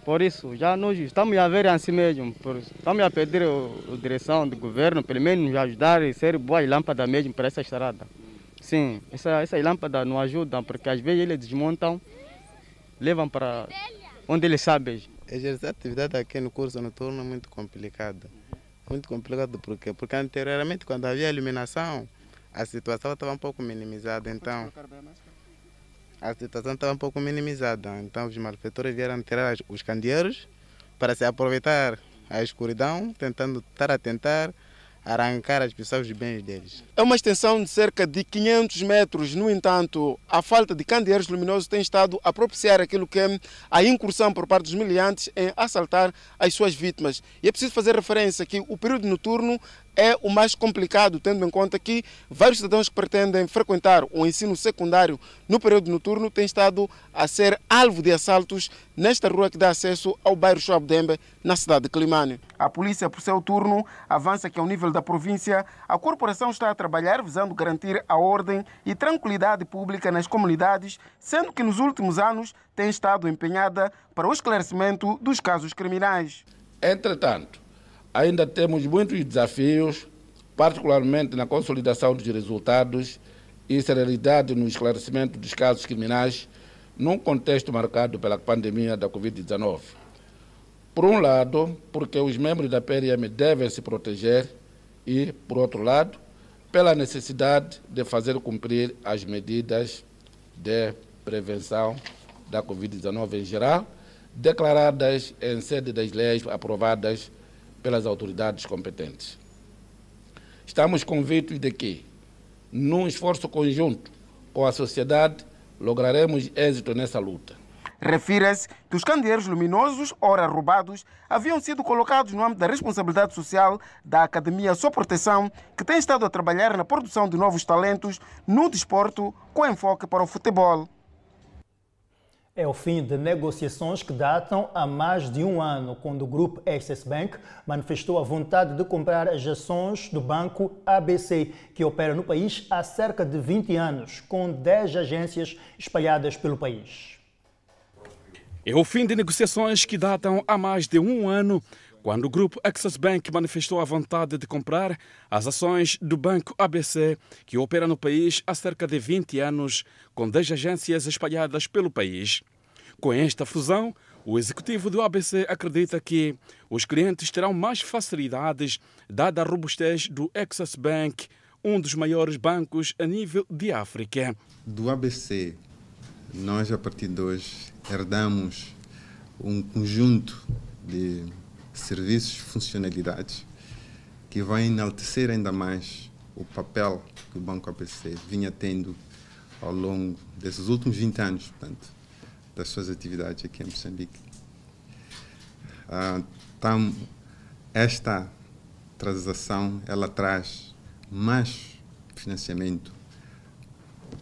Por isso, já nós estamos a ver assim mesmo. Por, estamos a pedir a, direção do governo, pelo menos, nos ajudar a ser boas lâmpadas mesmo para essa estrada. Sim, essa, essas lâmpadas não ajudam, porque às vezes eles desmontam, levam para onde eles sabem. Exercer atividade aqui no curso noturno é muito complicado. Muito complicado porque, porque anteriormente, quando havia iluminação, a situação estava um pouco minimizada. Então, a situação estava um pouco minimizada. Então, os malfeitores vieram tirar os candeeiros para se aproveitar a escuridão, tentando estar a tentar arrancar as pessoas os bens deles. É uma extensão de cerca de 500 metros. No entanto, a falta de candeeiros luminosos tem estado a propiciar aquilo que é a incursão por parte dos miliantes em assaltar as suas vítimas. E é preciso fazer referência que o período noturno é o mais complicado, tendo em conta que vários cidadãos que pretendem frequentar o ensino secundário no período noturno têm estado a ser alvo de assaltos nesta rua que dá acesso ao bairro Chuabdembe, na cidade de Climane. A polícia, por seu turno, avança que ao nível da província, a corporação está a trabalhar visando garantir a ordem e tranquilidade pública nas comunidades, sendo que nos últimos anos tem estado empenhada para o esclarecimento dos casos criminais. Entretanto, ainda temos muitos desafios, particularmente na consolidação dos resultados e celeridade no esclarecimento dos casos criminais num contexto marcado pela pandemia da Covid-19. Por um lado, porque os membros da PRM devem se proteger e, por outro lado, pela necessidade de fazer cumprir as medidas de prevenção da Covid-19 em geral, declaradas em sede das leis aprovadas pelas autoridades competentes. Estamos convictos de que, num esforço conjunto com a sociedade, lograremos êxito nessa luta. Refira-se que os candeeiros luminosos, ora roubados, haviam sido colocados no âmbito da responsabilidade social da Academia Sua Proteção, que tem estado a trabalhar na produção de novos talentos no desporto com enfoque para o futebol. É o fim de negociações que datam há mais de um ano, quando o grupo Access Bank manifestou a vontade de comprar as ações do banco ABC, que opera no país há cerca de 20 anos, com 10 agências espalhadas pelo país. É o fim de negociações que datam há mais de um ano, quando o grupo Access Bank manifestou a vontade de comprar as ações do Banco ABC, que opera no país há cerca de 20 anos, com 10 agências espalhadas pelo país. Com esta fusão, o executivo do ABC acredita que os clientes terão mais facilidades, dada a robustez do Access Bank, um dos maiores bancos a nível de África. Do ABC, nós a partir de hoje herdamos um conjunto de serviços, funcionalidades que vai enaltecer ainda mais o papel que o Banco ABC vinha tendo ao longo desses últimos 20 anos, portanto, das suas atividades aqui em Moçambique. Ah, tam, esta transação ela traz mais financiamento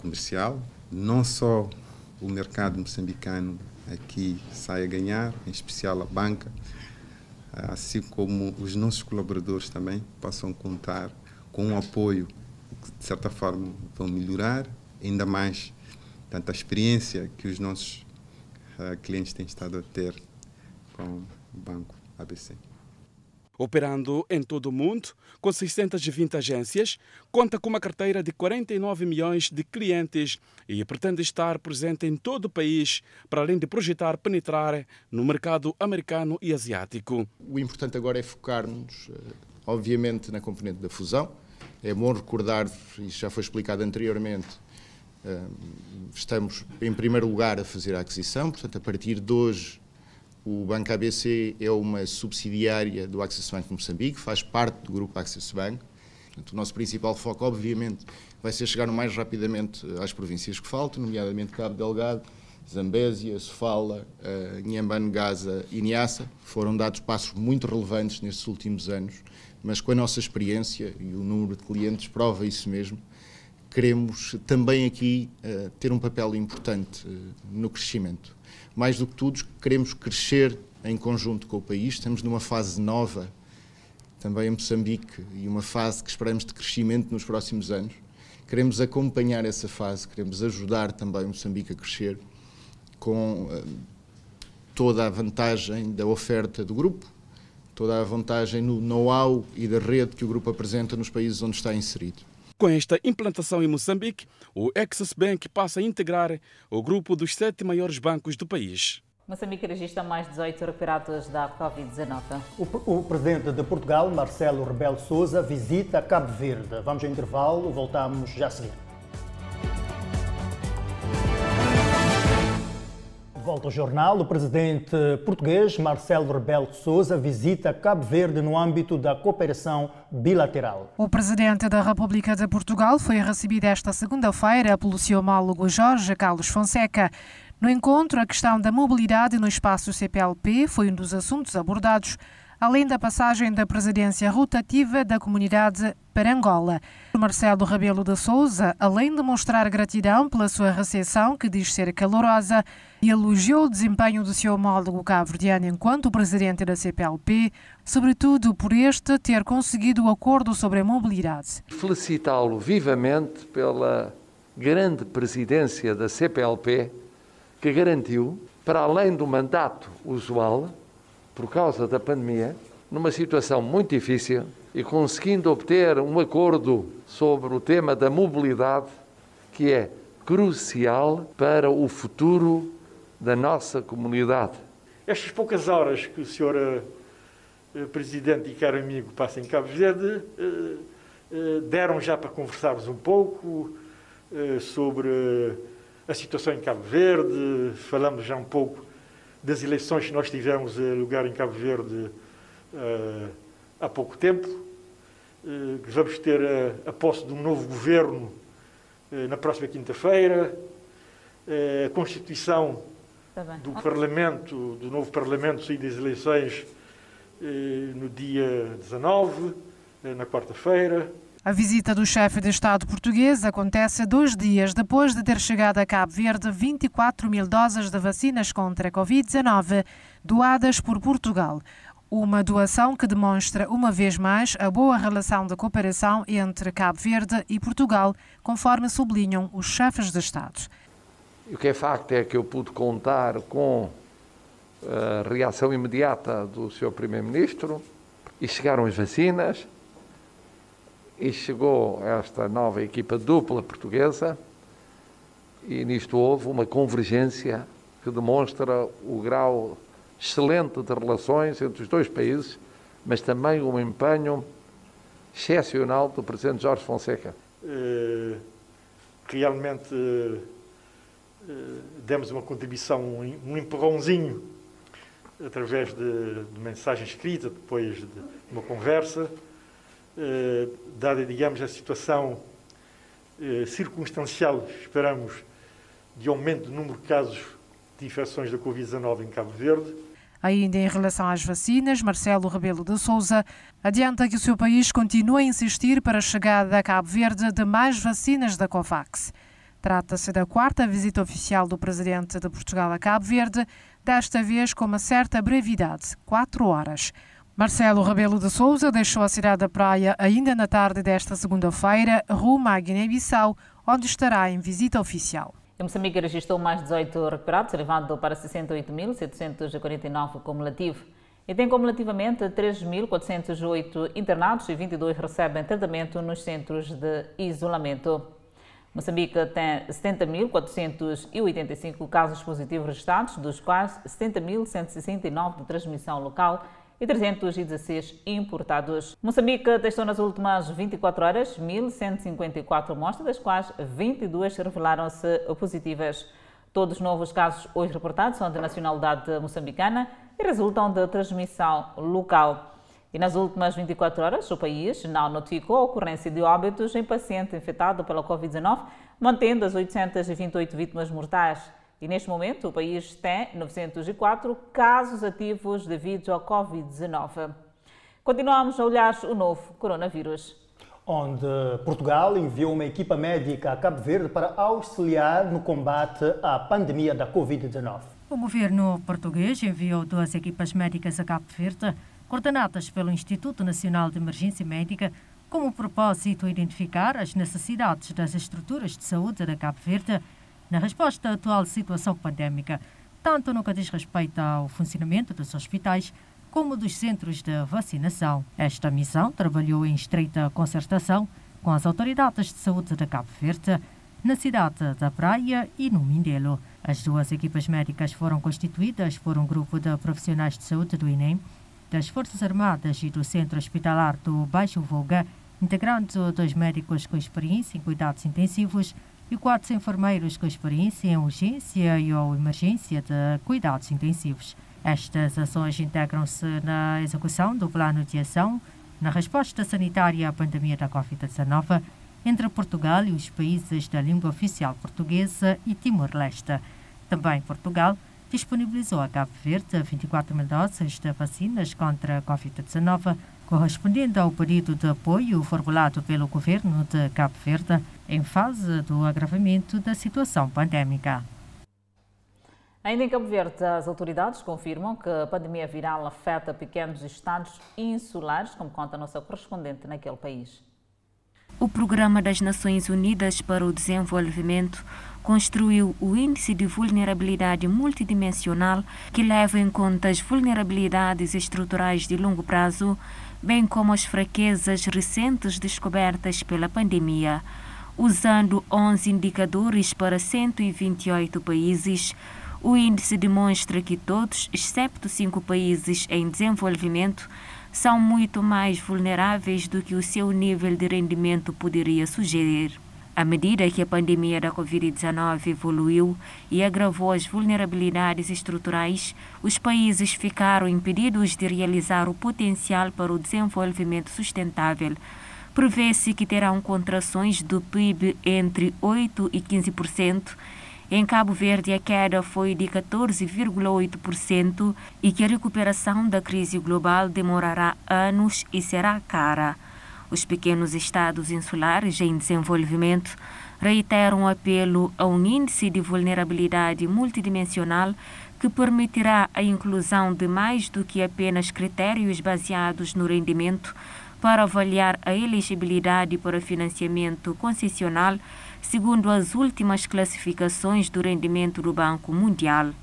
comercial, não só o mercado moçambicano aqui sai a ganhar, em especial a banca, assim como os nossos colaboradores também possam contar com um apoio que, de certa forma, vão melhorar ainda mais tanto a experiência que os nossos uh, clientes têm estado a ter com o Banco ABC. Operando em todo o mundo, com 620 agências, conta com uma carteira de 49 milhões de clientes e pretende estar presente em todo o país, para além de projetar penetrar no mercado americano e asiático. O importante agora é focar-nos, eh, obviamente, na componente da fusão. É bom recordar, isso já foi explicado anteriormente, eh, estamos em primeiro lugar a fazer a aquisição, portanto, a partir de hoje o Banco ABC é uma subsidiária do Access Bank Moçambique, faz parte do grupo Access Bank. Portanto, o nosso principal foco, obviamente, vai ser chegar o mais rapidamente às províncias que faltam, nomeadamente Cabo Delgado, Zambésia, Sofala, uh, Inhambane, Gaza e Niassa. Foram dados passos muito relevantes nestes últimos anos, mas com a nossa experiência e o número de clientes prova isso mesmo, queremos também aqui uh, ter um papel importante uh, no crescimento mais do que tudo, queremos crescer em conjunto com o país. Estamos numa fase nova, também em Moçambique, e uma fase que esperamos de crescimento nos próximos anos. Queremos acompanhar essa fase, queremos ajudar também Moçambique a crescer com uh, toda a vantagem da oferta do grupo, toda a vantagem no know-how e da rede que o grupo apresenta nos países onde está inserido. Com esta implantação em Moçambique, o Access Bank passa a integrar o grupo dos sete maiores bancos do país. Moçambique registra mais 18 recuperados da Covid-19. O, o, presidente de Portugal, Marcelo Rebelo Sousa, visita Cabo Verde. Vamos ao intervalo, voltamos já a seguir. Volta ao jornal. O presidente português Marcelo Rebelo de Sousa visita Cabo Verde no âmbito da cooperação bilateral. O presidente da República de Portugal foi recebido esta segunda-feira pelo seu homólogo Jorge Carlos Fonseca. No encontro, a questão da mobilidade no espaço CPLP foi um dos assuntos abordados além da passagem da presidência rotativa da comunidade para Angola. Marcelo Rebelo de Souza, além de mostrar gratidão pela sua recepção, que diz ser calorosa, e elogiou o desempenho do seu homólogo cabo-verdiano enquanto presidente da CPLP, sobretudo por este ter conseguido o acordo sobre a mobilidade. Felicitá-lo vivamente pela grande presidência da CPLP, que garantiu, para além do mandato usual, por causa da pandemia, numa situação muito difícil e conseguindo obter um acordo sobre o tema da mobilidade, que é crucial para o futuro da nossa comunidade. Estas poucas horas que o senhor uh, presidente e caro amigo passa em Cabo Verde uh, deram já para conversarmos um pouco sobre a situação em Cabo Verde, falamos já um pouco das eleições que nós tivemos lugar em Cabo Verde uh, há pouco tempo. Uh, vamos ter a, a, posse de um novo governo uh, na próxima quinta-feira. a constituição tá do Parlamento, do novo Parlamento e das eleições no dia 19, na quarta-feira. A visita do chefe de Estado português acontece dois dias depois de ter chegado a Cabo Verde 24 mil doses de vacinas contra a Covid-19 doadas por Portugal. Uma doação que demonstra, uma vez mais, a boa relação de cooperação entre Cabo Verde e Portugal, conforme sublinham os chefes de Estado. O que é facto é que eu pude contar com a reação imediata do Sr. Primeiro-Ministro e chegaram as vacinas e chegou esta nova equipa dupla portuguesa e nisto houve uma convergência que demonstra o grau excelente de relações entre os dois países, mas também um empenho excepcional do Presidente Jorge Fonseca. Uh, realmente uh, demos uma contribuição, um empurrãozinho, através de, de mensagem escrita, depois de uma conversa, eh, dada, digamos, a situação eh, circunstancial, esperamos, de aumento do número de casos de infecções da Covid-19 em Cabo Verde. Ainda em relação às vacinas, Marcelo Rebelo de Souza adianta que o seu país continua a insistir para a chegada a Cabo Verde de mais vacinas da COVAX. Trata-se da quarta visita oficial do presidente de Portugal a Cabo Verde, desta vez com uma certa brevidade, quatro horas. Marcelo Rebelo de Souza deixou a cidade da Praia ainda na tarde desta segunda-feira, rumo à Guiné-Bissau, onde estará em visita oficial. Moçambique registrou mais 18 recuperados, elevando para 68.749 cumulativo. E tem cumulativamente 3.408 internados e 22 recebem tratamento nos centros de isolamento. Moçambique tem 70.485 casos positivos registrados, dos quais 70.169 de transmissão local e 316 importados. Moçambique testou nas últimas 24 horas 1.154 amostras, das quais 22 revelaram-se positivas. Todos os novos casos hoje reportados são de nacionalidade moçambicana e resultam de transmissão local. E nas últimas 24 horas, o país não notificou a ocorrência de óbitos em paciente infectado pela Covid-19, mantendo as 828 vítimas mortais. E neste momento, o país tem 904 casos ativos devido ao Covid-19. Continuamos a olhar o novo coronavírus. Onde Portugal enviou uma equipa médica a Cabo Verde para auxiliar no combate à pandemia da Covid-19. O governo português enviou duas equipas médicas a Cabo Verde coordenadas pelo Instituto Nacional de Emergência Médica, com o propósito de identificar as necessidades das estruturas de saúde da Cabo Verde na resposta à atual situação pandémica, tanto no que diz respeito ao funcionamento dos hospitais como dos centros de vacinação. Esta missão trabalhou em estreita concertação com as autoridades de saúde da Cabo Verde, na cidade da Praia e no Mindelo. As duas equipas médicas foram constituídas por um grupo de profissionais de saúde do INEM das Forças Armadas e do Centro Hospitalar do Baixo Volga, integrando dois médicos com experiência em cuidados intensivos e quatro enfermeiros com experiência em urgência e ou emergência de cuidados intensivos. Estas ações integram-se na execução do plano de ação na resposta sanitária à pandemia da Covid-19 entre Portugal e os países da língua oficial portuguesa e Timor-Leste. Também Portugal disponibilizou a Cabo Verde 24 mil doses de vacinas contra a Covid-19, correspondendo ao pedido de apoio formulado pelo governo de Cabo Verde em fase do agravamento da situação pandémica. Ainda em Cabo Verde, as autoridades confirmam que a pandemia viral afeta pequenos estados insulares, como conta a nossa correspondente naquele país. O Programa das Nações Unidas para o Desenvolvimento construiu o Índice de Vulnerabilidade Multidimensional, que leva em conta as vulnerabilidades estruturais de longo prazo, bem como as fraquezas recentes descobertas pela pandemia. Usando 11 indicadores para 128 países, o índice demonstra que todos, exceto cinco países em desenvolvimento, são muito mais vulneráveis do que o seu nível de rendimento poderia sugerir. À medida que a pandemia da Covid-19 evoluiu e agravou as vulnerabilidades estruturais, os países ficaram impedidos de realizar o potencial para o desenvolvimento sustentável. Prevê-se que terão contrações do PIB entre 8% e 15%. Em Cabo Verde, a queda foi de 14,8% e que a recuperação da crise global demorará anos e será cara. Os pequenos estados insulares em desenvolvimento reiteram o apelo a um índice de vulnerabilidade multidimensional que permitirá a inclusão de mais do que apenas critérios baseados no rendimento para avaliar a elegibilidade para financiamento concessional segundo as últimas classificações do rendimento do Banco Mundial.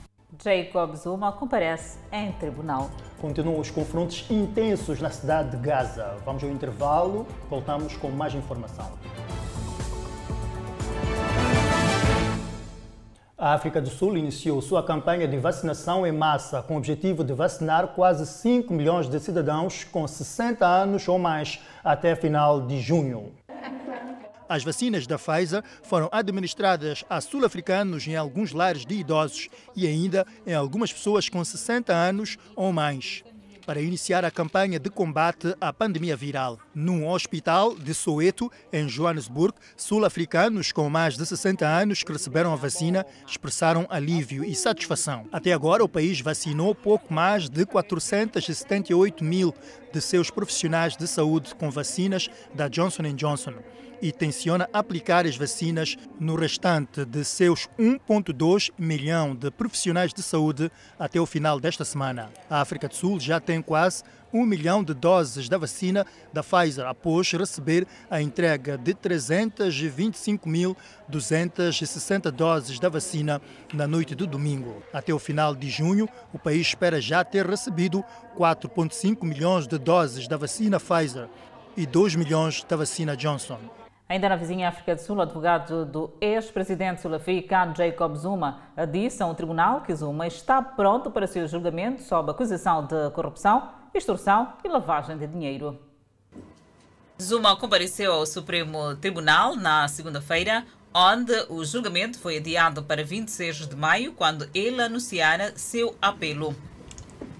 Jacob Zuma comparece em tribunal. Continuam os confrontos intensos na cidade de Gaza. Vamos ao intervalo, voltamos com mais informação. A África do Sul iniciou sua campanha de vacinação em massa com o objetivo de vacinar quase 5 milhões de cidadãos com 60 anos ou mais até final de junho. As vacinas da Pfizer foram administradas a sul-africanos em alguns lares de idosos e ainda em algumas pessoas com 60 anos ou mais para iniciar a campanha de combate à pandemia viral. Num hospital de Soweto, em Johannesburg, sul-africanos com mais de 60 anos que receberam a vacina expressaram alívio e satisfação. Até agora, o país vacinou pouco mais de 478 mil de seus profissionais de saúde com vacinas da Johnson Johnson. E tenciona aplicar as vacinas no restante de seus 1,2 milhão de profissionais de saúde até o final desta semana. A África do Sul já tem quase um milhão de doses da vacina da Pfizer após receber a entrega de 325.260 doses da vacina na noite do domingo. Até o final de junho, o país espera já ter recebido 4,5 milhões de doses da vacina Pfizer e 2 milhões da vacina Johnson. Ainda na vizinha África do Sul, o advogado do ex-presidente sul-africano Jacob Zuma disse a um tribunal que Zuma está pronto para seu julgamento sob acusação de corrupção, extorsão e lavagem de dinheiro. Zuma compareceu ao Supremo Tribunal na segunda-feira, onde o julgamento foi adiado para 26 de maio, quando ele anunciara seu apelo.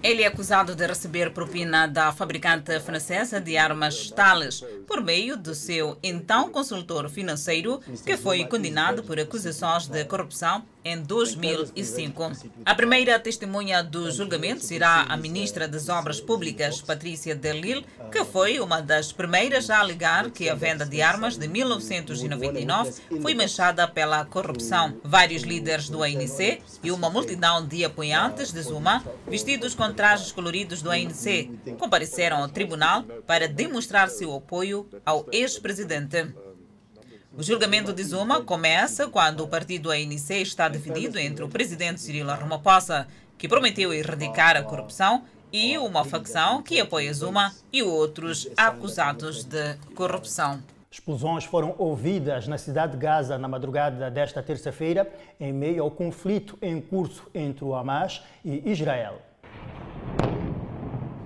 Ele é acusado de receber propina da fabricante francesa de armas Thales por meio do seu então consultor financeiro, que foi condenado por acusações de corrupção em 2005. A primeira testemunha do julgamento será a ministra das Obras Públicas, Patrícia Delille, que foi uma das primeiras a alegar que a venda de armas de 1999 foi manchada pela corrupção. Vários líderes do ANC e uma multidão de apoiantes de Zuma, vestidos com trajes coloridos do ANC, compareceram ao tribunal para demonstrar seu apoio ao ex-presidente. O julgamento de Zuma começa quando o partido ANC está dividido entre o presidente Cyril Ramaphosa, que prometeu erradicar a corrupção, e uma facção que apoia Zuma e outros acusados de corrupção. Explosões foram ouvidas na cidade de Gaza na madrugada desta terça-feira, em meio ao conflito em curso entre o Hamas e Israel.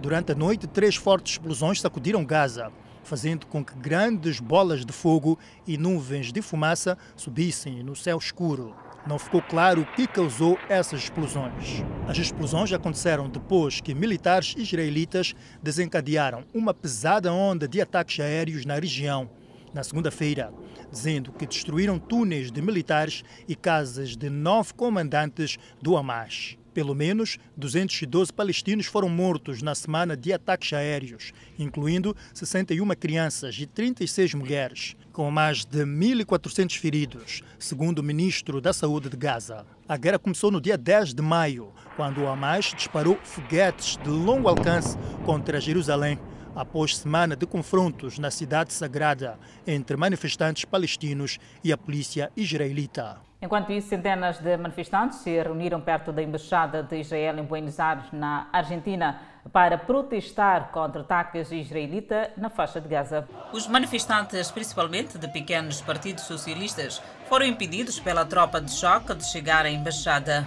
Durante a noite, três fortes explosões sacudiram Gaza, fazendo com que grandes bolas de fogo e nuvens de fumaça subissem no céu escuro. Não ficou claro o que causou essas explosões. As explosões aconteceram depois que militares israelitas desencadearam uma pesada onda de ataques aéreos na região na segunda-feira, dizendo que destruíram túneis de militares e casas de nove comandantes do Hamas. Pelo menos 212 palestinos foram mortos na semana de ataques aéreos, incluindo 61 crianças e 36 mulheres, com mais de 1.400 feridos, segundo o ministro da Saúde de Gaza. A guerra começou no dia 10 de maio, quando o Hamas disparou foguetes de longo alcance contra Jerusalém após semana de confrontos na cidade sagrada entre manifestantes palestinos e a polícia israelita. Enquanto isso, centenas de manifestantes se reuniram perto da embaixada de Israel em Buenos Aires, na Argentina, para protestar contra ataques israelitas na faixa de Gaza. Os manifestantes, principalmente de pequenos partidos socialistas, foram impedidos pela tropa de choque de chegar à embaixada.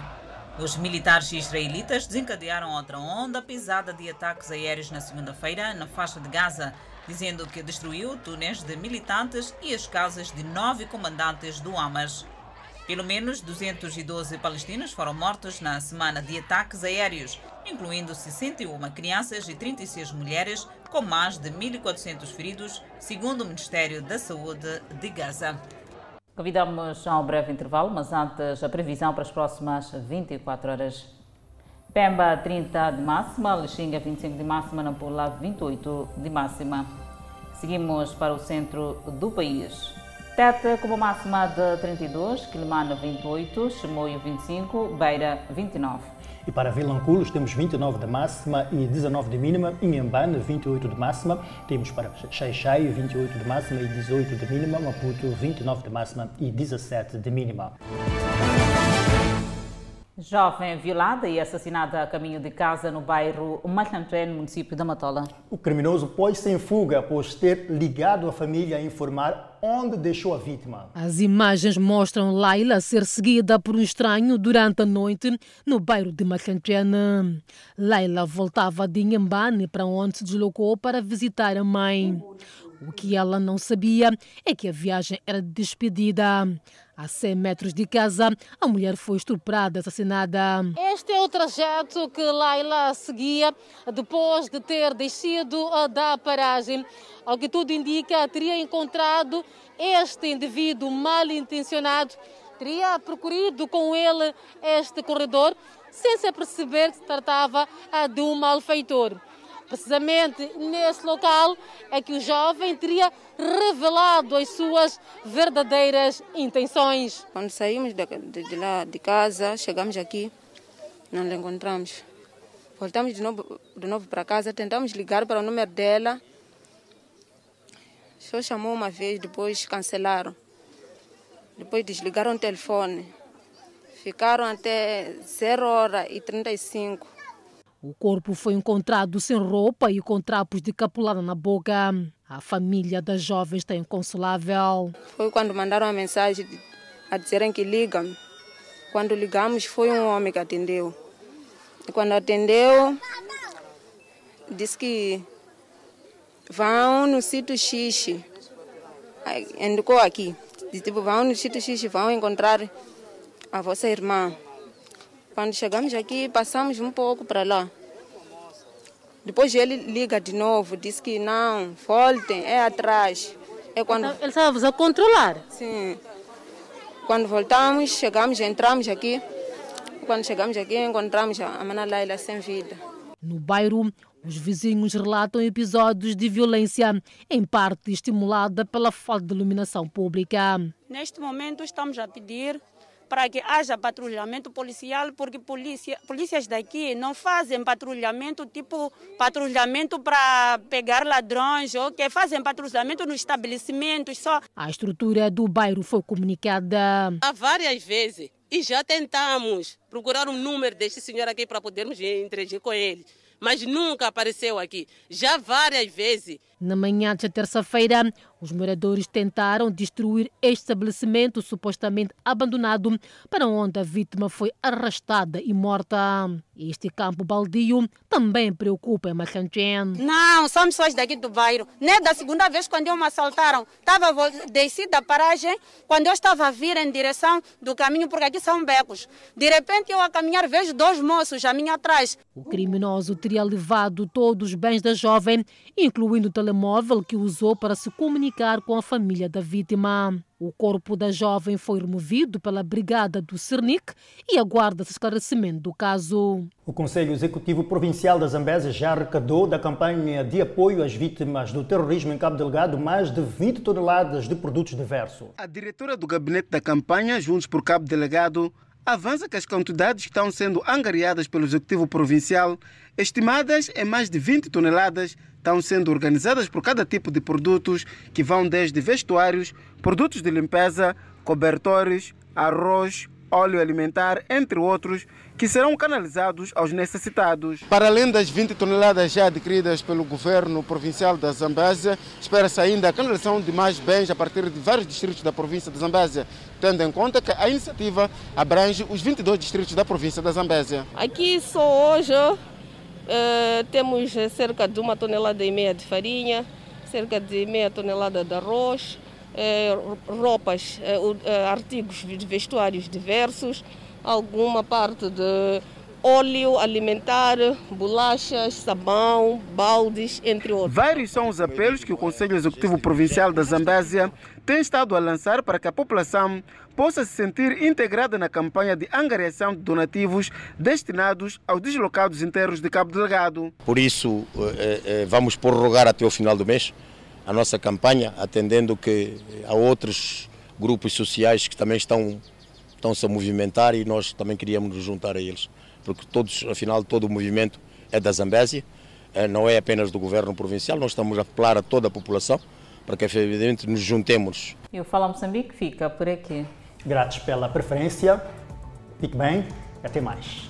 Os militares israelitas desencadearam outra onda pesada de ataques aéreos na segunda-feira na faixa de Gaza, dizendo que destruiu túneis de militantes e as casas de nove comandantes do Hamas. Pelo menos 212 palestinos foram mortos na semana de ataques aéreos, incluindo 61 crianças e 36 mulheres, com mais de 1.400 feridos, segundo o Ministério da Saúde de Gaza. Convidamos a um breve intervalo, mas antes a previsão para as próximas 24 horas. Pemba 30 de máxima, Lixinga 25 de máxima, Nampula 28 de máxima. Seguimos para o centro do país. Teta com uma máxima de 32, Quilimana 28, Chimoio 25, Beira 29. E para Vilanculos temos 29 de máxima e 19 de mínima. Inhambane, 28 de máxima. Temos para Xaixai, 28 de máxima e 18 de mínima. Maputo, 29 de máxima e 17 de mínima. Jovem violada e assassinada a caminho de casa no bairro Malhantré, no município da Matola. O criminoso pôs-se em fuga após ter ligado a família a informar onde deixou a vítima. As imagens mostram Laila ser seguida por um estranho durante a noite no bairro de Malhantré. Laila voltava de Inhambane para onde se deslocou para visitar a mãe. O que ela não sabia é que a viagem era despedida. A 100 metros de casa, a mulher foi estuprada, assassinada. Este é o trajeto que Laila seguia depois de ter descido da paragem. Ao que tudo indica, teria encontrado este indivíduo mal intencionado, teria percorrido com ele este corredor sem se perceber que se tratava de um malfeitor. Precisamente nesse local é que o jovem teria revelado as suas verdadeiras intenções. Quando saímos de, de, de lá de casa, chegamos aqui, não a encontramos. Voltamos de novo, de novo para casa, tentamos ligar para o número dela. Só chamou uma vez, depois cancelaram. Depois desligaram o telefone. Ficaram até 0 hora e 35. O corpo foi encontrado sem roupa e com trapos de capulada na boca. A família da jovem está inconsolável. Foi quando mandaram a mensagem a dizerem que ligam. Quando ligamos, foi um homem que atendeu. E quando atendeu, disse que vão no sítio Xixi. Indicou aqui. Tipo, vão no sítio Xixi, vão encontrar a vossa irmã. Quando chegamos aqui, passamos um pouco para lá. Depois ele liga de novo, diz que não, voltem, é atrás. É quando... Ele estava a controlar? Sim. Quando voltamos, chegamos, entramos aqui. Quando chegamos aqui, encontramos a Mana Laila sem vida. No bairro, os vizinhos relatam episódios de violência, em parte estimulada pela falta de iluminação pública. Neste momento, estamos a pedir para que haja patrulhamento policial, porque polícia, polícias daqui não fazem patrulhamento, tipo patrulhamento para pegar ladrões, ou que fazem patrulhamento nos estabelecimentos só. A estrutura do bairro foi comunicada. Há várias vezes e já tentamos procurar um número deste senhor aqui para podermos interagir com ele mas nunca apareceu aqui. Já várias vezes. Na manhã de terça-feira, os moradores tentaram destruir este estabelecimento supostamente abandonado, para onde a vítima foi arrastada e morta. Este campo baldio também preocupa a Machanchen. Não, são pessoas daqui do bairro. Nem da segunda vez quando eu me assaltaram, estava desci da paragem, quando eu estava a vir em direção do caminho, porque aqui são becos. De repente eu a caminhar vejo dois moços a mim atrás. O criminoso teria levado todos os bens da jovem, incluindo o telemóvel que usou para se comunicar com a família da vítima. O corpo da jovem foi removido pela brigada do Cernic e aguarda-se esclarecimento do caso. O Conselho Executivo Provincial da Zambésia já arrecadou da campanha de apoio às vítimas do terrorismo em Cabo Delgado mais de 20 toneladas de produtos diversos. A diretora do gabinete da campanha, Juntos por Cabo Delegado, avança que as quantidades que estão sendo angariadas pelo Executivo Provincial, estimadas em mais de 20 toneladas, estão sendo organizadas por cada tipo de produtos que vão desde vestuários, produtos de limpeza, cobertores, arroz, óleo alimentar, entre outros, que serão canalizados aos necessitados. Para além das 20 toneladas já adquiridas pelo governo provincial da Zambésia, espera-se ainda a canalização de mais bens a partir de vários distritos da província de Zambésia, tendo em conta que a iniciativa abrange os 22 distritos da província da Zambésia. Aqui só hoje Uh, temos cerca de uma tonelada e meia de farinha, cerca de meia tonelada de arroz, uh, roupas, uh, artigos de vestuários diversos, alguma parte de óleo alimentar, bolachas, sabão, baldes, entre outros. Vários são os apelos que o Conselho Executivo Provincial da Zambésia tem estado a lançar para que a população possa se sentir integrada na campanha de angariação de donativos destinados aos deslocados internos de Cabo Delgado. Por isso, eh, eh, vamos prorrogar até o final do mês a nossa campanha, atendendo que há outros grupos sociais que também estão, estão -se a movimentar e nós também queríamos nos juntar a eles, porque todos, afinal, todo o movimento é da Zambésia, eh, não é apenas do governo provincial, nós estamos a apelar a toda a população para que, evidentemente, nos juntemos. E o Fala Moçambique fica por aqui. Gratos pela preferência. Fique bem. Até mais.